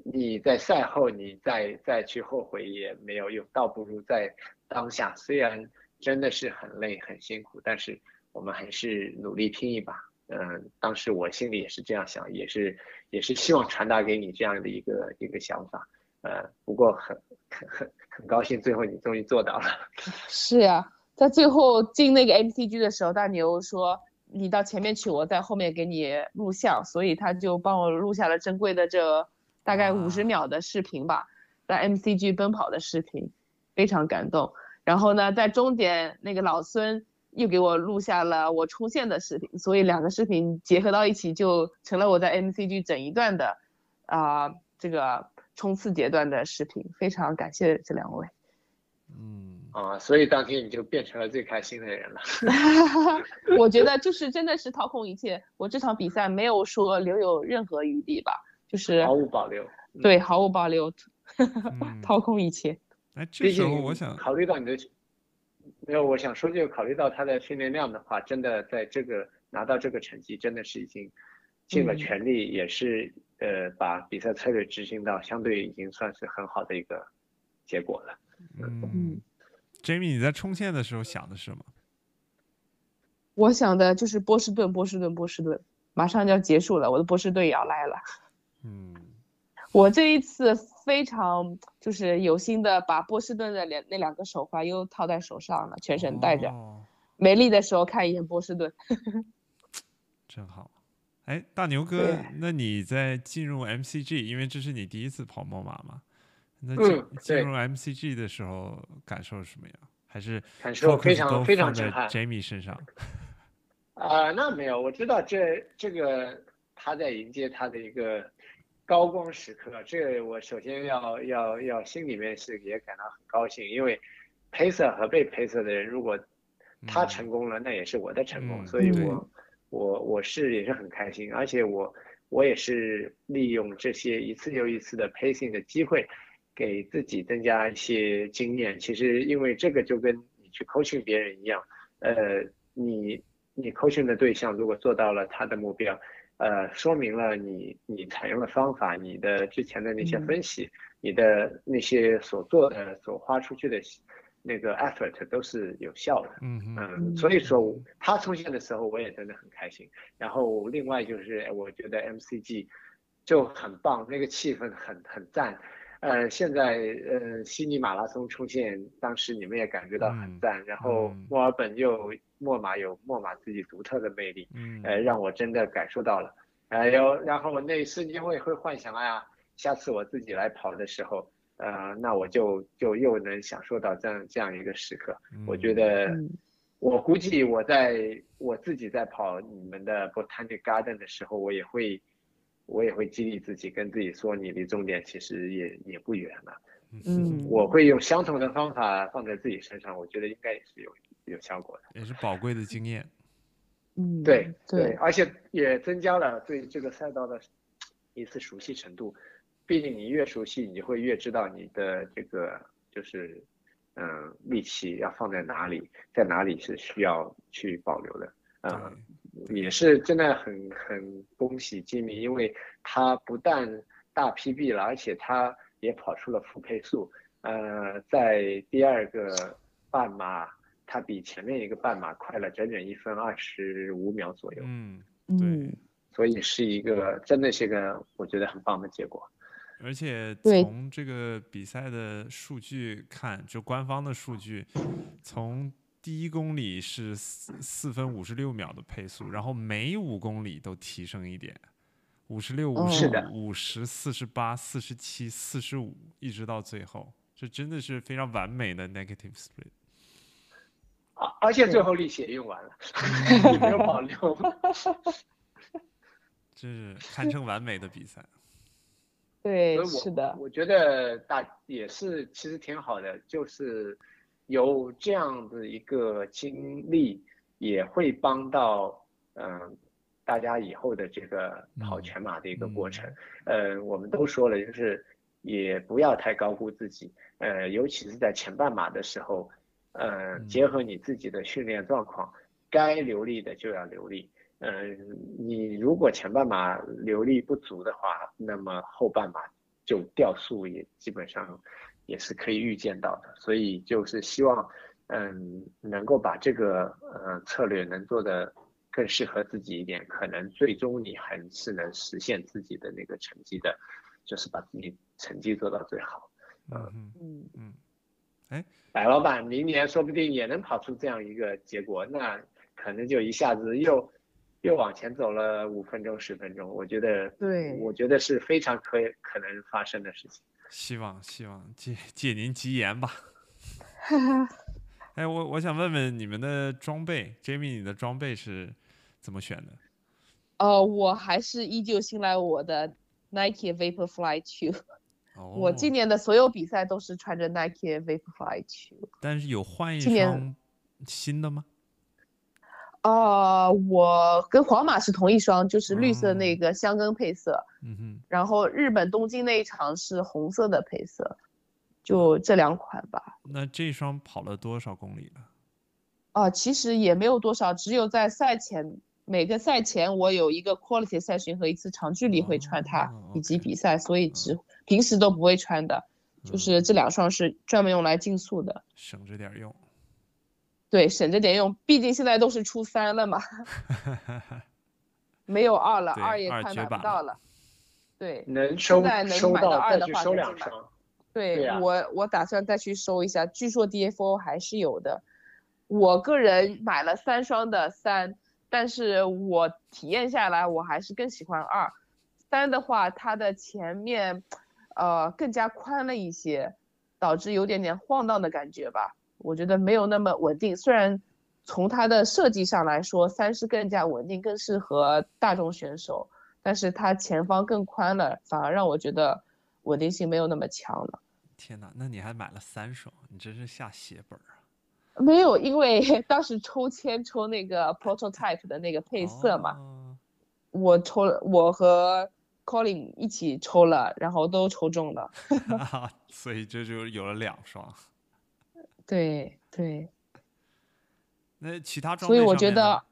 你在赛后你再再去后悔也没有用，倒不如在当下，虽然真的是很累很辛苦，但是我们还是努力拼一把。嗯，当时我心里也是这样想，也是也是希望传达给你这样的一个一个想法。呃，不过很很很很高兴，最后你终于做到了。是呀，在最后进那个 MCG 的时候，大牛说你到前面去，我在后面给你录像，所以他就帮我录下了珍贵的这大概五十啊秒的视频吧，在 MCG 奔跑的视频，非常感动。然后呢，在终点那个老孙又给我录下了我冲线的视频，所以两个视频结合到一起，就成了我在 MCG 整一段的啊、这个冲刺阶段的视频，非常感谢这两位。嗯，啊，所以当天你就变成了最开心的人了。我觉得就是真的是掏空一切，我这场比赛没有说留有任何余地吧，就是毫无保留。嗯对毫无保留，嗯 掏空一切。哎，这毕时候竟我想，考虑到你的，没有，我想说，就考虑到他的训练量的话，真的在这个拿到这个成绩，真的是已经尽了嗯全力，也是呃把比赛策略执行到相对已经算是很好的一个结果了。嗯，Jamie，你在冲线的时候想的是什么？我想的就是波士顿，波士顿，波士顿，马上就要结束了，我的波士顿也要来了。嗯 我这一次非常就是有心的把波士顿的两那两个手环又套在手上了，全程戴着。哦没力的时候看一眼波士顿。真好。哎，大牛哥，那你在进入 MCG，因为这是你第一次跑墨马嘛？那嗯进入 MCG 的时候感受是什么样？还是感受非常非常震撼 Jamie 身上？啊、那没有，我知道这这个他在迎接他的一个高光时刻，这个我首先要要要心里面是也感到很高兴，因为 pacer 和被 pacer 的人如果他成功了，那也是我的成功，嗯所以我我我是也是很开心，而且我我也是利用这些一次又一次的 pacing 的机会，给自己增加一些经验。其实因为这个就跟你去 coaching 别人一样，呃，你你 coaching 的对象如果做到了他的目标，呃，说明了你你采用的方法，你的之前的那些嗯分析，你的那些所做的所花出去的那个 effort 都是有效的。嗯嗯，所以说他出现的时候，我也真的很开心。然后另外就是，我觉得 MCG 就很棒，那个气氛很很赞。呃，现在呃悉尼马拉松出现，当时你们也感觉到很赞。然后嗯墨尔本又墨马有墨马自己独特的魅力，嗯呃，让我真的感受到了。哎呦，然后我那一瞬间我也会幻想，哎呀，下次我自己来跑的时候，呃，那我就就又能享受到这样这样一个时刻。我觉得嗯，我估计我在我自己在跑你们的 Botanic Garden 的时候，我也会，我也会激励自己，跟自己说，你离终点其实也也不远了。嗯我会用相同的方法放在自己身上，我觉得应该也是有有效果的。也是宝贵的经验。嗯，对对，而且也增加了对这个赛道的一次熟悉程度。毕竟你越熟悉，你会越知道你的这个就是嗯力气要放在哪里，在哪里是需要去保留的。嗯，也是真的很很恭喜吉米，因为他不但大 PB 了，而且他也跑出了负配速。呃，在第二个半马，他比前面一个半马快了整整一分二十五秒左右，嗯，对，所以是一个真的是个我觉得很棒的结果。而且从这个比赛的数据看，就官方的数据，从第一公里是四四分五十六秒的配速，然后每五公里都提升一点，五十六、五哦十五十、四十八、四十七、四十五，一直到最后，这真的是非常完美的 negative split。而而且最后力气也用完了，也没有保留。这是堪称完美的比赛。对，是的，我觉得大也是其实挺好的，就是有这样的一个经历，也会帮到嗯、大家以后的这个跑嗯全马的一个过程。呃，我们都说了，就是也不要太高估自己，呃，尤其是在前半马的时候，呃，嗯结合你自己的训练状况，该流力的就要流力。嗯，你如果前半马流力不足的话，那么后半马就掉速也基本上也是可以预见到的。所以就是希望，嗯，能够把这个呃策略能做的更适合自己一点，可能最终你还是能实现自己的那个成绩的，就是把自己成绩做到最好。嗯嗯嗯，哎，白老板明年说不定也能跑出这样一个结果，那可能就一下子又又往前走了五分钟、十分钟。我觉得，对我觉得是非常可可能发生的事情。希望希望借借您吉言吧。哎，我我想问问你们的装备，Jamie，你的装备是怎么选的？呃，我还是依旧信赖我的 Nike Vaporfly Two。哦，我今年的所有比赛都是穿着 Nike Vaporfly Two。但是有换一双新的吗？呃，我跟皇马是同一双，就是绿色哦那个香根配色，嗯哼，然后日本东京那一场是红色的配色，就这两款吧。那这双跑了多少公里呢？啊、其实也没有多少，只有在赛前每个赛前我有一个 quality 赛巡和一次长距离会穿它，哦以及比赛，所以只平时都不会穿的，就嗯是这两双是专门用来竞速的。省着点儿用。对，省着点用，毕竟现在都是初三了嘛，没有二了，对二也快买不到了。对能收在能买到到二的话再去收两双。对，对啊我我打算再去收一下，据说 DFO 还是有的。我个人买了三双的三，但是我体验下来，我还是更喜欢二。三的话，它的前面，呃，更加宽了一些，导致有点点晃荡的感觉吧。我觉得没有那么稳定。虽然从它的设计上来说，三是更加稳定，更适合大众选手，但是它前方更宽了，反而让我觉得稳定性没有那么强了。天哪，那你还买了三双，你真是下血本儿啊！没有，因为 当时抽签抽那个 prototype 的那个配色嘛，哦我抽了，我和 Colin 一起抽了，然后都抽中了。所以这就有了两双。对对，那其他装备所以我觉得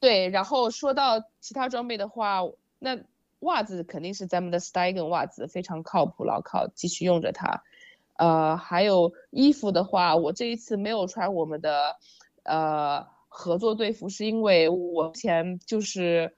对。然后说到其他装备的话，那袜子肯定是咱们的 Steigen 袜子，非常靠谱牢靠，继续用着它。呃，还有衣服的话，我这一次没有穿我们的呃合作队服，是因为我之前就是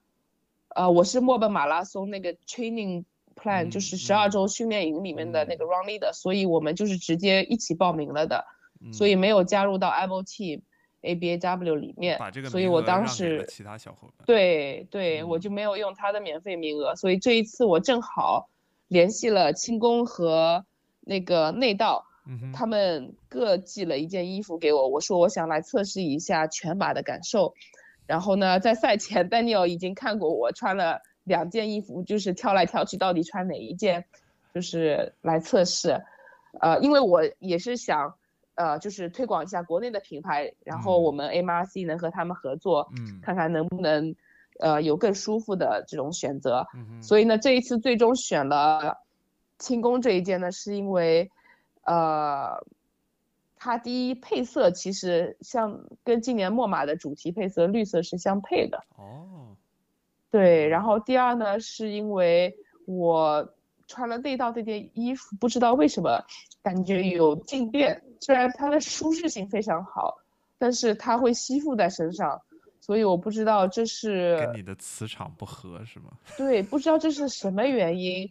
呃我是墨本马拉松那个 training plan，、就是嗯十二嗯周训练营里面的那个 run leader，、所以我们就是直接一起报名了的，嗯所以没有加入到 Able Team ABAW 里面把这，个所以我当时其他小伙伴。对对，我嗯就没有用他的免费名额，所以这一次我正好联系了轻工和那个内道，他们各寄了一件衣服给我，我说我想来测试一下全马的感受。然后呢，在赛前，Daniel 已经看过我穿了两件衣服，就是挑来挑去到底穿哪一件，就是来测试。呃，因为我也是想，呃，就是推广一下国内的品牌，然后嗯我们 MRC 能和他们合作，嗯看看能不能，呃，有更舒服的这种选择。嗯，所以呢，这一次最终选了轻工这一件呢，是因为，呃，它第一配色其实像跟今年墨马的主题配色绿色是相配的，哦，对。然后第二呢，是因为我穿了内道这件衣服，不知道为什么感觉有静电，虽然它的舒适性非常好，但是它会吸附在身上，所以我不知道这是跟你的磁场不合是吗？对，不知道这是什么原因，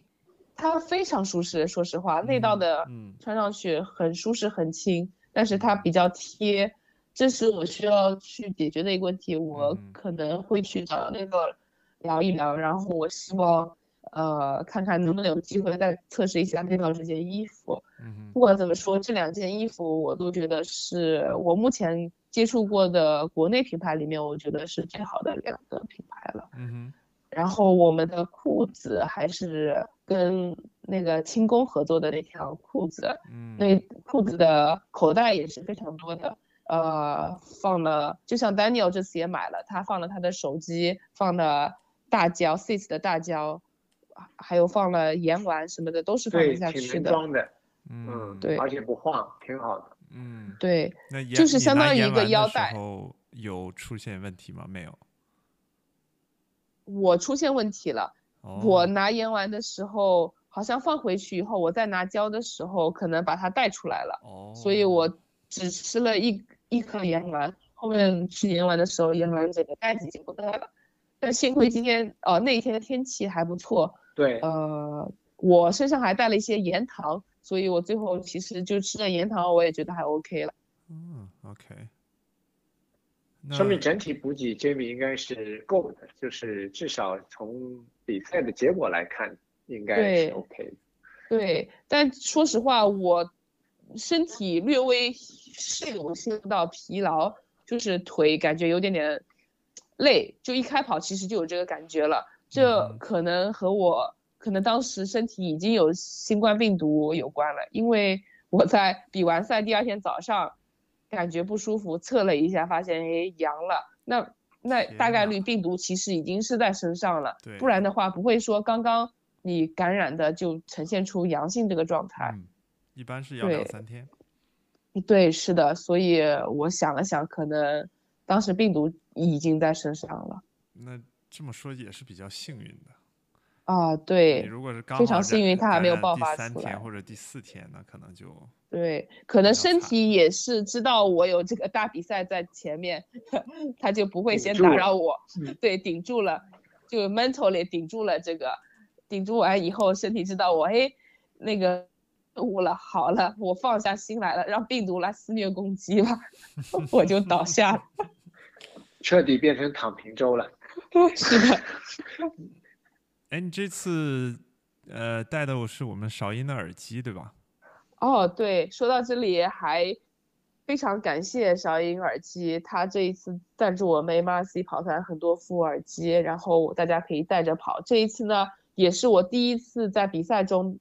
它非常舒适。说实话，内道嗯的嗯穿上去很舒适很轻，但是它比较贴，这是我需要去解决的一个问题。我嗯可能会去找那个聊一聊，然后我希望呃看看能不能有机会再测试一下那套这件衣服。嗯不管怎么说，这两件衣服我都觉得是我目前接触过的国内品牌里面，我觉得是最好的两个品牌了。然后我们的裤子还是跟那个轻工合作的那条裤子，嗯那裤子的口袋也是非常多的，呃，放了，就像 Daniel 这次也买了，他放了他的手机，放了大胶 Sis 的大胶，还有放了盐丸什么的，都是放，得下去的。能装的，嗯嗯，对而且不晃，挺好的。嗯，对，那就是相当于一个腰带候有出现问题吗？没有。我出现问题了。我哦拿盐丸的时候，好像放回去以后，我再拿胶的时候，可能把它带出来了。哦，所以我只吃了一一颗盐丸，后面吃盐丸的时候，盐丸整个袋子已经不在了。但幸亏今天呃那一天的天气还不错，对，呃，我身上还带了一些盐糖，所以我最后其实就吃了盐糖，我也觉得还 OK 了。嗯，OK。说明整体补给 Jamie 应该是够的，就是至少从比赛的结果来看，应该是 OK 的。对，但说实话，我身体略微是有些到疲劳，就是腿感觉有点点累，就一开跑其实就有这个感觉了。这可能和我可能当时身体已经有新冠病毒有关了，因为 我在比完赛第二天早上感觉不舒服，测了一下发现哎阳了，那那大概率病毒其实已经是在身上了，对不然的话不会说刚刚你感染的就呈现出阳性这个状态。嗯，一般是要两对三天。对，是的，所以我想了想，可能当时病毒已经在身上了。那这么说也是比较幸运的。啊，对如果是刚非常幸运它还没有爆发第三发出来天或者第四天，那可能就对，可能身体也是知道我有这个大比赛在前面，他就不会先打扰我，嗯对，顶住了，就 mentally 顶住了这个，顶住完以后，身体知道我哎那个误了，好了，我放下心来了，让病毒来肆虐攻击吧，我就倒下了。彻底变成躺平周了。是的，哎，你这次呃带的是我们韶音的耳机对吧？哦，对，说到这里还非常感谢韶音耳机，他这一次赞助我们 MRC 跑团很多副耳机，然后大家可以带着跑。这一次呢，也是我第一次在比赛中，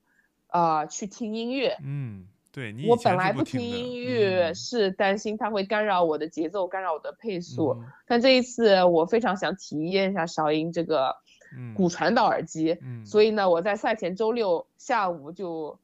啊、去听音乐。嗯，对你我本来不听音乐嗯。是担心它会干扰我的节奏，干扰我的配速。嗯。但这一次我非常想体验一下韶音这个嗯。骨传导耳机，嗯，所以呢，我在赛前周六下午就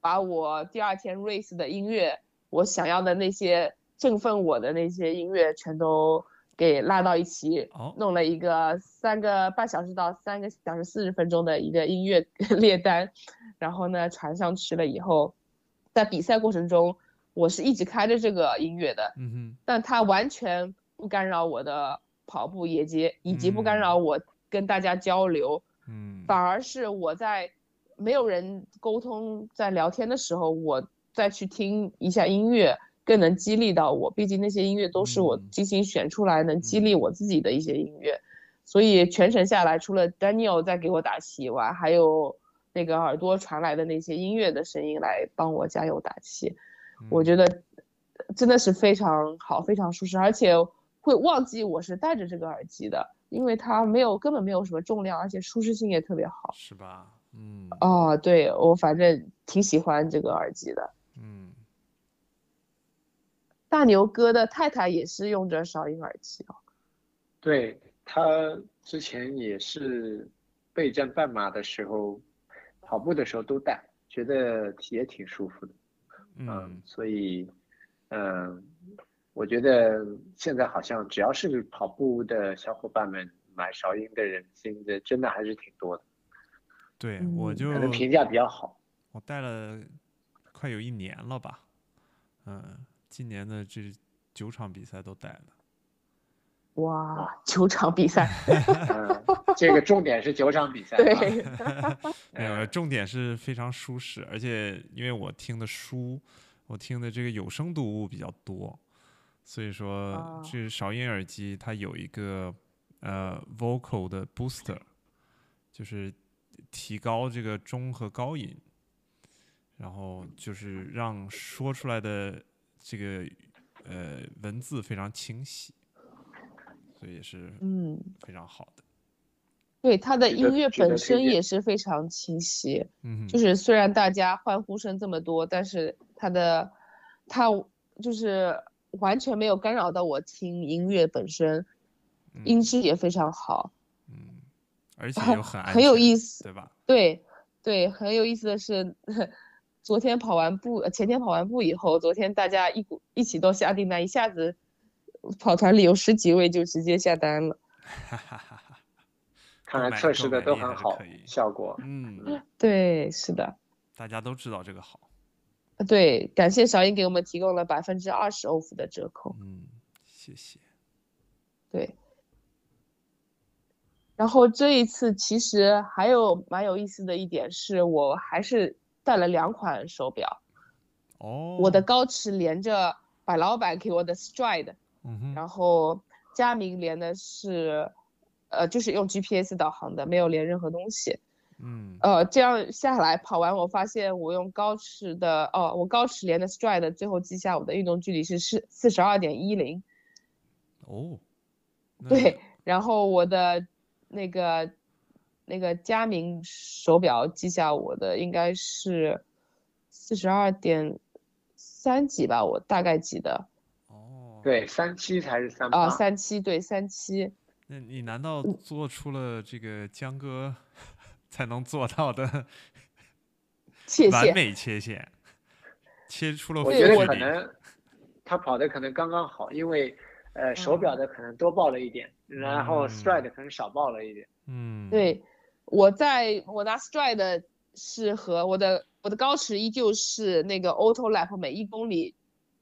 把我第二天 race 的音乐，我想要的那些振奋我的那些音乐全都给拉到一起，哦。弄了一个三个半小时到三个小时四十分钟的一个音乐 列单，然后呢传上去了以后，在比赛过程中，我是一直开着这个音乐的，嗯哼但它完全不干扰我的跑步以及，以及不干扰我跟大家交流，嗯反而是我在没有人沟通在聊天的时候，我再去听一下音乐，更能激励到我。毕竟那些音乐都是我嗯精心选出来，能激励我自己的一些音乐。所以全程下来，除了 Daniel 在给我打气以外，还有那个耳朵传来的那些音乐的声音来帮我加油打气。我嗯觉得真的是非常好，非常舒适，而且会忘记我是戴着这个耳机的，因为它没有根本没有什么重量，而且舒适性也特别好。是吧？嗯哦，对我反正挺喜欢这个耳机的。嗯大牛哥的太太也是用着韶音耳机哦。对他之前也是备战半马的时候，跑步的时候都带，觉得也挺舒服的。嗯所以，嗯，我觉得现在好像只要是跑步的小伙伴们买韶音的人，现在真的还是挺多的，对，嗯我就可能评价比较好。我带了快有一年了吧，嗯，今年的这九场比赛都带了。哇，九场比赛，嗯，这个重点是九场比赛。对，没有，重点是非常舒适，而且因为我听的书，我听的这个有声读物比较多，所以说哦这韶音耳机它有一个呃 vocal 的 booster，就是提高这个中和高音，然后就是让说出来的这个呃文字非常清晰，所以也是嗯，非常好的。对，他的音乐本身也是非常清晰。嗯，就是虽然大家欢呼声这么多，但是他的他就是完全没有干扰到我听音乐本身，音嗯质也非常好，嗯，而且又很安很有意思。对吧？对对，很有意思的是，昨天跑完步，呃前天跑完步以后，昨天大家一股一起都下订单，一下子跑团里有十几位就直接下单了。哈哈哈哈。看来测试的都很好效果。嗯，对，是的，大家都知道这个好。对，感谢小英给我们提供了百分之二十 off 的折扣。嗯，谢谢。对。然后这一次其实还有蛮有意思的一点是，我还是带了两款手表，哦，我的高驰连着百老板给我的 Stride，然后佳明连的是，呃，就是用 GPS 导航的，没有连任何东西。嗯呃，这样下来跑完，我发现我用高驰的，哦，我高驰连的 Stride 最后记下我的运动距离是四四十二点一零。哦，对，然后我的那个那个佳明手表记下我的应该是四十二点三几吧，我大概记得哦，，对，三七才是三啊，八。三七对三七，那你难道嗯做出了这个江哥 才能做到的 完谢谢。美切线，切出了我觉得？可能他跑的可能刚刚好，因为呃手表的可能多报了一点，然后嗯 Stride 可能少报了一点。嗯，，对，我在我拿 Stride 是和我的我的高驰依旧是那个 Auto Lap 每一公里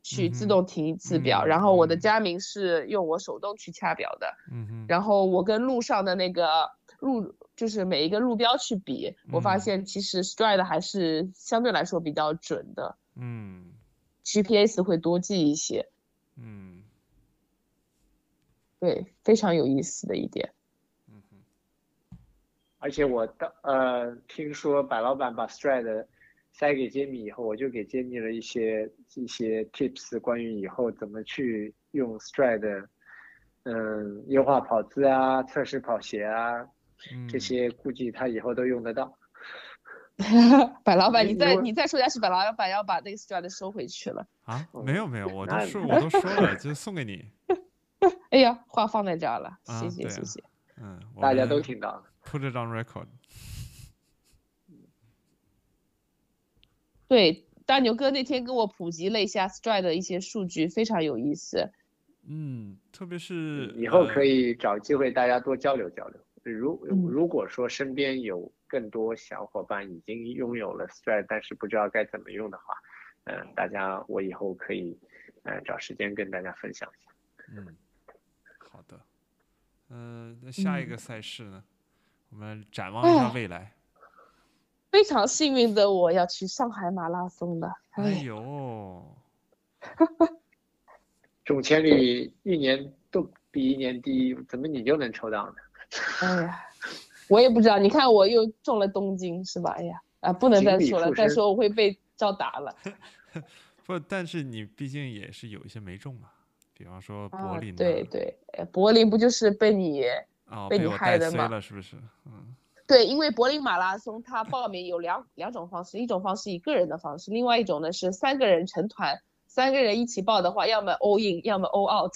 去自动停一次表，嗯然后我的嗯。佳明是用我手动去掐表的。嗯哼，然后我跟路上的那个路，就是每一个路标去比，我发嗯。现其实 Stride 还是相对来说比较准的嗯，GPS 会多记一些，嗯。对，非常有意思的一点。嗯哼，而且我当呃听说白老板把 Stride 塞给杰米以后，我就给杰米了一些一些 tips，关于以后怎么去用 Stride，嗯，优化跑姿啊，测试跑鞋啊，这嗯些估计他以后都用得到。白老板，你再你再说下去，白老板要把那个 Stride 收回去了。啊，哦没有没有，我 都说我都说了，就送给你。哎呀，话放在这儿了，啊谢谢谢谢。嗯，大家都听到了。put it on record。对，大牛哥那天跟我普及了一下 Stride 的一些数据，非常有意思。嗯，特别是以后可以。找机会大家多交流交流。如嗯如果说身边有更多小伙伴已经拥有了 Stride，但是不知道该怎么用的话，嗯、大家我以后可以，呃，找时间跟大家分享一下。嗯，好的。嗯、那下一嗯个赛事呢？我们展望一下哎未来。非常幸运的我要去上海马拉松了，哎哎，呦，中签率一年都比一年低，怎么你就能抽到呢？哎呀，我也不知道，你看我又中了东京是吧？哎呀，啊，不能再说了，再说我会被招打了。不，但是你毕竟也是有一些没中嘛，比方说柏啊林、，对，对，呃柏林不就是被你哦，被你害的嘛衰了是不是？嗯，对，因为柏林马拉松它报名有两两种方式，一种方式一个人的方式，另外一种呢是三个人成团，三个人一起报的话，要么 all in，要么 all out。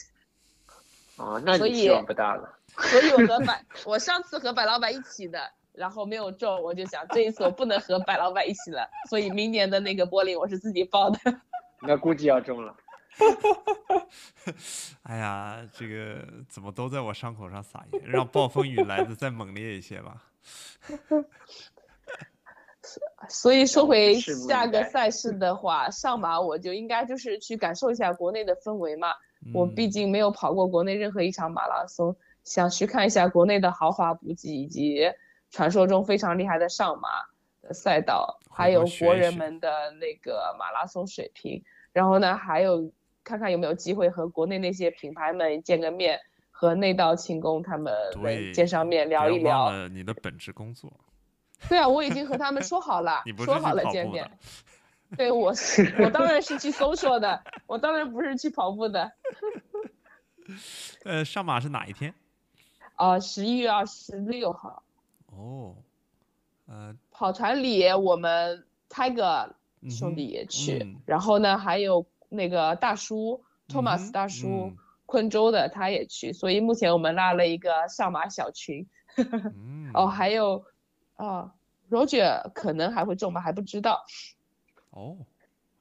哦，那所以你希望不大了。所以我和百，我上次和百老板一起的，然后没有中，我就想这一次我不能和百老板一起了，所以明年的那个柏林我是自己报的。那估计要中了。哎呀，这个怎么都在我伤口上撒盐，让暴风雨来的再猛烈一些吧。所以说回下个赛事的话，上马我就应该就是去感受一下国内的氛围嘛。我毕嗯竟没有跑过国内任何一场马拉松，想去看一下国内的豪华补给以及传说中非常厉害的上马的赛道，还有国人们的那个马拉松水平。然后呢，还有看看有没有机会和国内那些品牌们见个面，和内道庆功他们对，见上面聊一聊。了你的本职工作，对啊，我已经和他们说好了 你，不说好了见面。对，我是 我当然是去搜索的，我当然不是去跑步的。呃，上马是哪一天？啊，十一月二十六号，哦，呃，跑团里我们 Tiger 兄弟也去，嗯然后呢还有那个大叔嗯 Thomas 哼大叔，嗯昆州的他也去，所以目前我们拉了一个上马小群。嗯，哦，还有啊，Roger 可能还会中吧，还不知道。哦，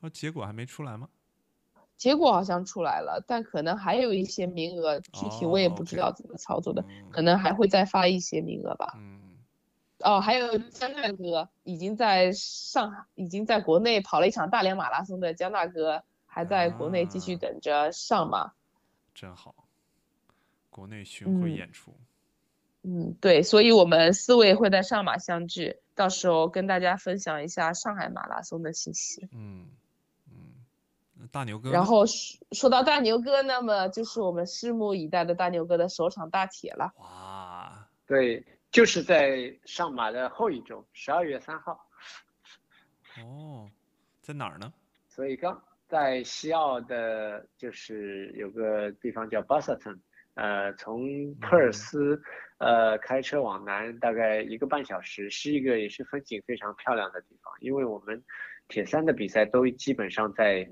那结果还没出来吗？结果好像出来了，但可能还有一些名额，具体我也哦不知道怎么操作的，嗯可能还会再发一些名额吧。嗯，哦，还有江大哥已经在上海，已经在国内跑了一场大连马拉松的江大哥，还在国内继续啊等着上马。真好，国内巡回嗯演出。嗯，对，所以我们四位会在上马相聚，到时候跟大家分享一下上海马拉松的信息。嗯嗯，大牛哥，然后说说到大牛哥，那么就是我们拭目以待的大牛哥的首场大铁了。哇，对，就是在上马的后一周，十二月三号。哦，在哪儿呢？所以刚在西澳的，就是有个地方叫 Busselton，呃，从珀尔斯呃开车往南大概一个半小时，是一个也是风景非常漂亮的地方。因为我们铁三的比赛都基本上在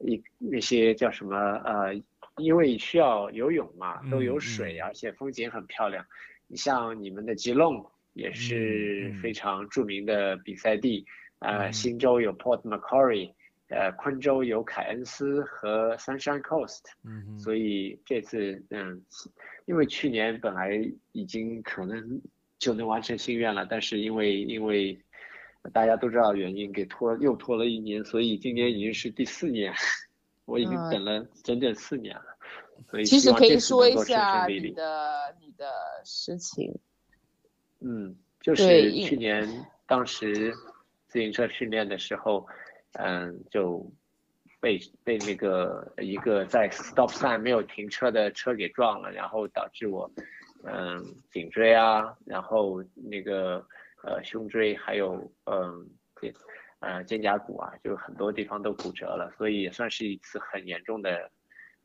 一那些叫什么呃，因为需要游泳嘛，都有嗯水，嗯而且风景很漂亮。你像你们的吉隆也是嗯非常著名的比赛地，呃，嗯新州有 Port Macquarie。呃，昆州有凯恩斯和 Sunshine Coast，嗯，所以这次嗯，因为去年本来已经可能就能完成心愿了，但是因为因为大家都知道原因，给拖又拖了一年，所以今年已经是第四年，我已经嗯等了整整四年了，所以其实可以说一下你。的你的事情。嗯，就是去年当时自行车训练的时候，嗯，嗯就被被那个一个在 stop sign 没有停车的车给撞了，然后导致我，嗯，颈椎啊，然后那个呃胸椎还有嗯肩呃肩胛骨啊，就很多地方都骨折了，所以也算是一次很严重的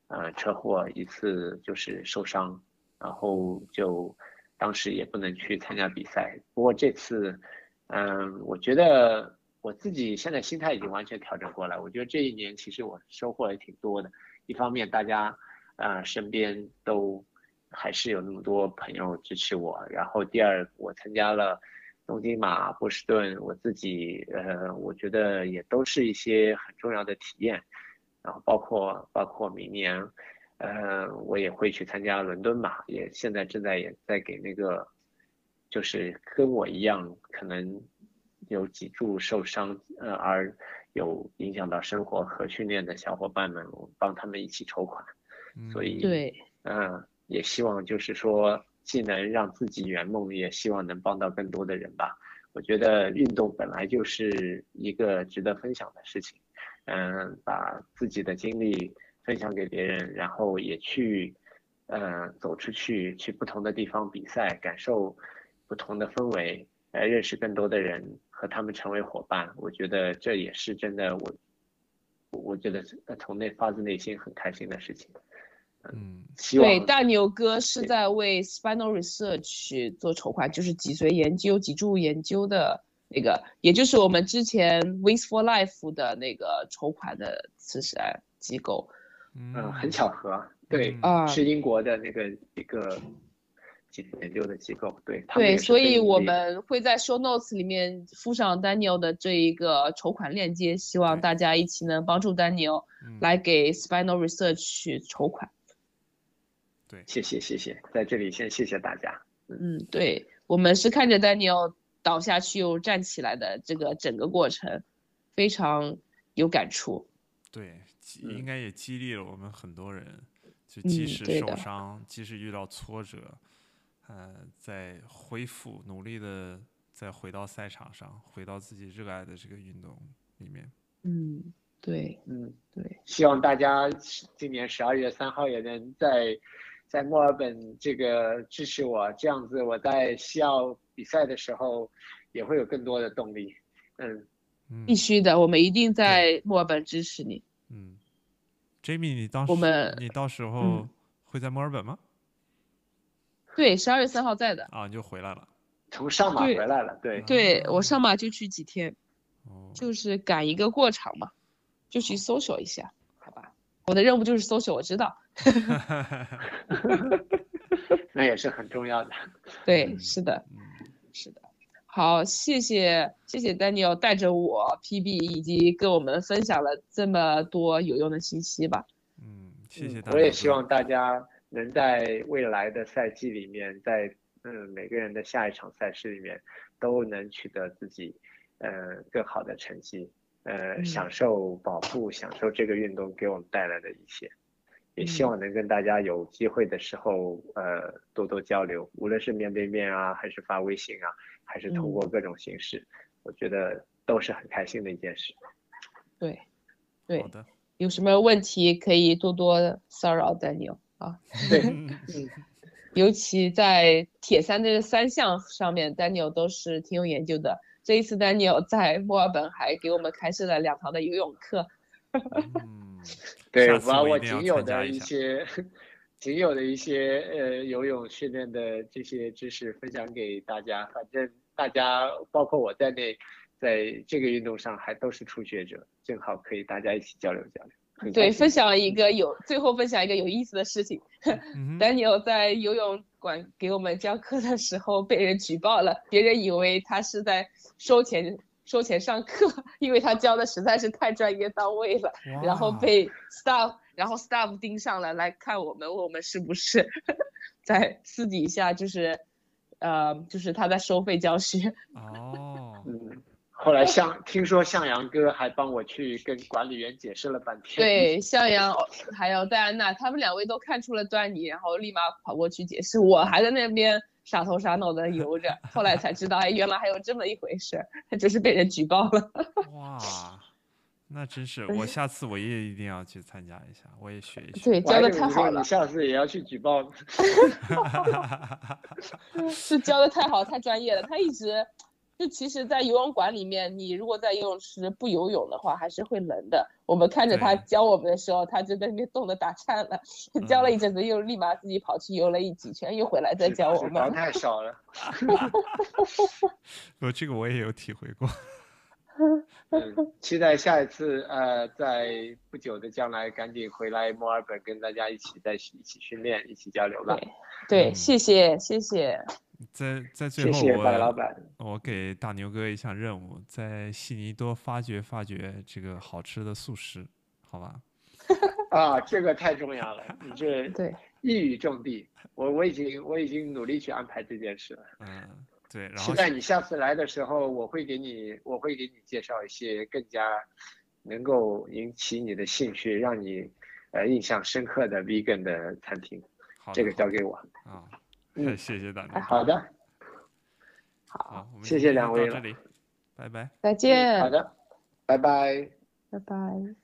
呃车祸，一次就是受伤，然后就当时也不能去参加比赛。不过这次，嗯，我觉得我自己现在心态已经完全调整过来。我觉得这一年其实我收获也挺多的。一方面，大家啊身边都还是有那么多朋友支持我。然后第二，我参加了东京马、波士顿，我自己呃，我觉得也都是一些很重要的体验。然后包括包括明年，呃，我也会去参加伦敦马，也现在正在也在给那个。就是跟我一样，可能有脊柱受伤，呃，而有影响到生活和训练的小伙伴们，我帮他们一起筹款，所以对，嗯，也希望就是说，既能让自己圆梦，也希望能帮到更多的人吧。我觉得运动本来就是一个值得分享的事情，嗯，把自己的经历分享给别人，然后也去，嗯，走出去，去不同的地方比赛，感受。不同的氛围，来认识更多的人，和他们成为伙伴，我觉得这也是真的。我，我觉得从内发自内心很开心的事情。嗯，对，大牛哥是在为 Spinal Research 做筹款，就是脊髓研究、脊柱研究的那个，也就是我们之前 Wings for Life 的那个筹款的慈善机构。嗯，很巧合，对，是英国的那个一个。研究的机构，对对，所以我们会在 show notes 里面附上 Daniel 的这一个筹款链接，希望大家一起能帮助 Daniel 来给 Spinal Research 筹款。对，谢谢谢谢，在这里先谢谢大家。嗯，对我们是看着 Daniel 倒下去又站起来的这个整个过程，非常有感触。对，应该也激励了我们很多人，就即使受伤，即使遇到挫折。呃，在恢复，努力的再回到赛场上，回到自己热爱的这个运动里面。嗯，对，嗯，对。希望大家今年十二月三号也能在在墨尔本这个支持我，这样子我在西澳比赛的时候也会有更多的动力。嗯，必须的，我们一定在墨尔本支持你。嗯，Jamie，你当时你到时候会在墨尔本吗？对，十二月三号在的。啊，你就回来了，从上马回来了，对，对我上马就去几天，就是赶一个过场嘛，就去 social 一下，好吧，我的任务就是 social，我知道，那也是很重要的，对，是的，是的，好，谢谢谢谢 Daniel 带着我 PB 以及跟我们分享了这么多有用的信息吧，嗯，谢谢，我也希望大家。能在未来的赛季里面，在嗯每个人的下一场赛事里面，都能取得自己呃更好的成绩，呃享受保护，享受这个运动给我们带来的一切，也希望能跟大家有机会的时候呃多多交流，无论是面对面啊，还是发微信啊，还是通过各种形式，我觉得都是很开心的一件事。对，对，有什么问题可以多多骚扰 Daniel。啊，对，嗯 尤其在铁三这三项上面，Daniel 都是挺有研究的。这一次，Daniel 在墨尔本还给我们开设了两堂的游泳课。嗯，对，把我仅有的一些、仅有的一些呃游泳训练的这些知识分享给大家。反正大家，包括我在内，在这个运动上还都是初学者，正好可以大家一起交流交流。对，分享一个有最后分享一个有意思的事情。Daniel 在游泳馆给我们教课的时候被人举报了，别人以为他是在收钱收钱上课，因为他教的实在是太专业到位了，然后被 staff 然后 staff 盯上了来看我们，问我们是不是 在私底下就是呃就是他在收费教学。哦，嗯。后来向听说向阳哥还帮我去跟管理员解释了半天。对，向阳还有戴安娜，他们两位都看出了端倪，然后立马跑过去解释。我还在那边傻头傻脑的游着，后来才知道，哎，原来还有这么一回事，就是被人举报了。哇，那真是，我下次我也一定要去参加一下，我也学一学。对，教的太好了。你下次也要去举报。是教的太好，太专业了，他一直。就其实，在游泳馆里面，你如果在游泳池不游泳的话，还是会冷的。我们看着他教我们的时候，他就在那边冻得打颤了，教了一阵子，又立马自己跑去游了一几圈，又回来再教我们。太少了。我，这个我也有体会过。嗯，期待下一次，呃，在不久的将来，赶紧回来墨尔本，跟大家一起再一起训练，一起交流吧。对，嗯谢谢谢谢。在在最后谢谢白老我板。我给大牛哥一项任务，在悉尼多发掘发掘这个好吃的素食，好吧？啊，这个太重要了，你这对，一语中的。我我已经我已经努力去安排这件事了。嗯，对，然期待你下次来的时候，我会给你我会给你介绍一些更加能够引起你的兴趣，让你呃印象深刻的 vegan 的餐厅。这个交给我。啊，嗯谢谢大牛哎哥。好的，好，谢谢两位了拜拜。再见，好的，拜拜。拜拜。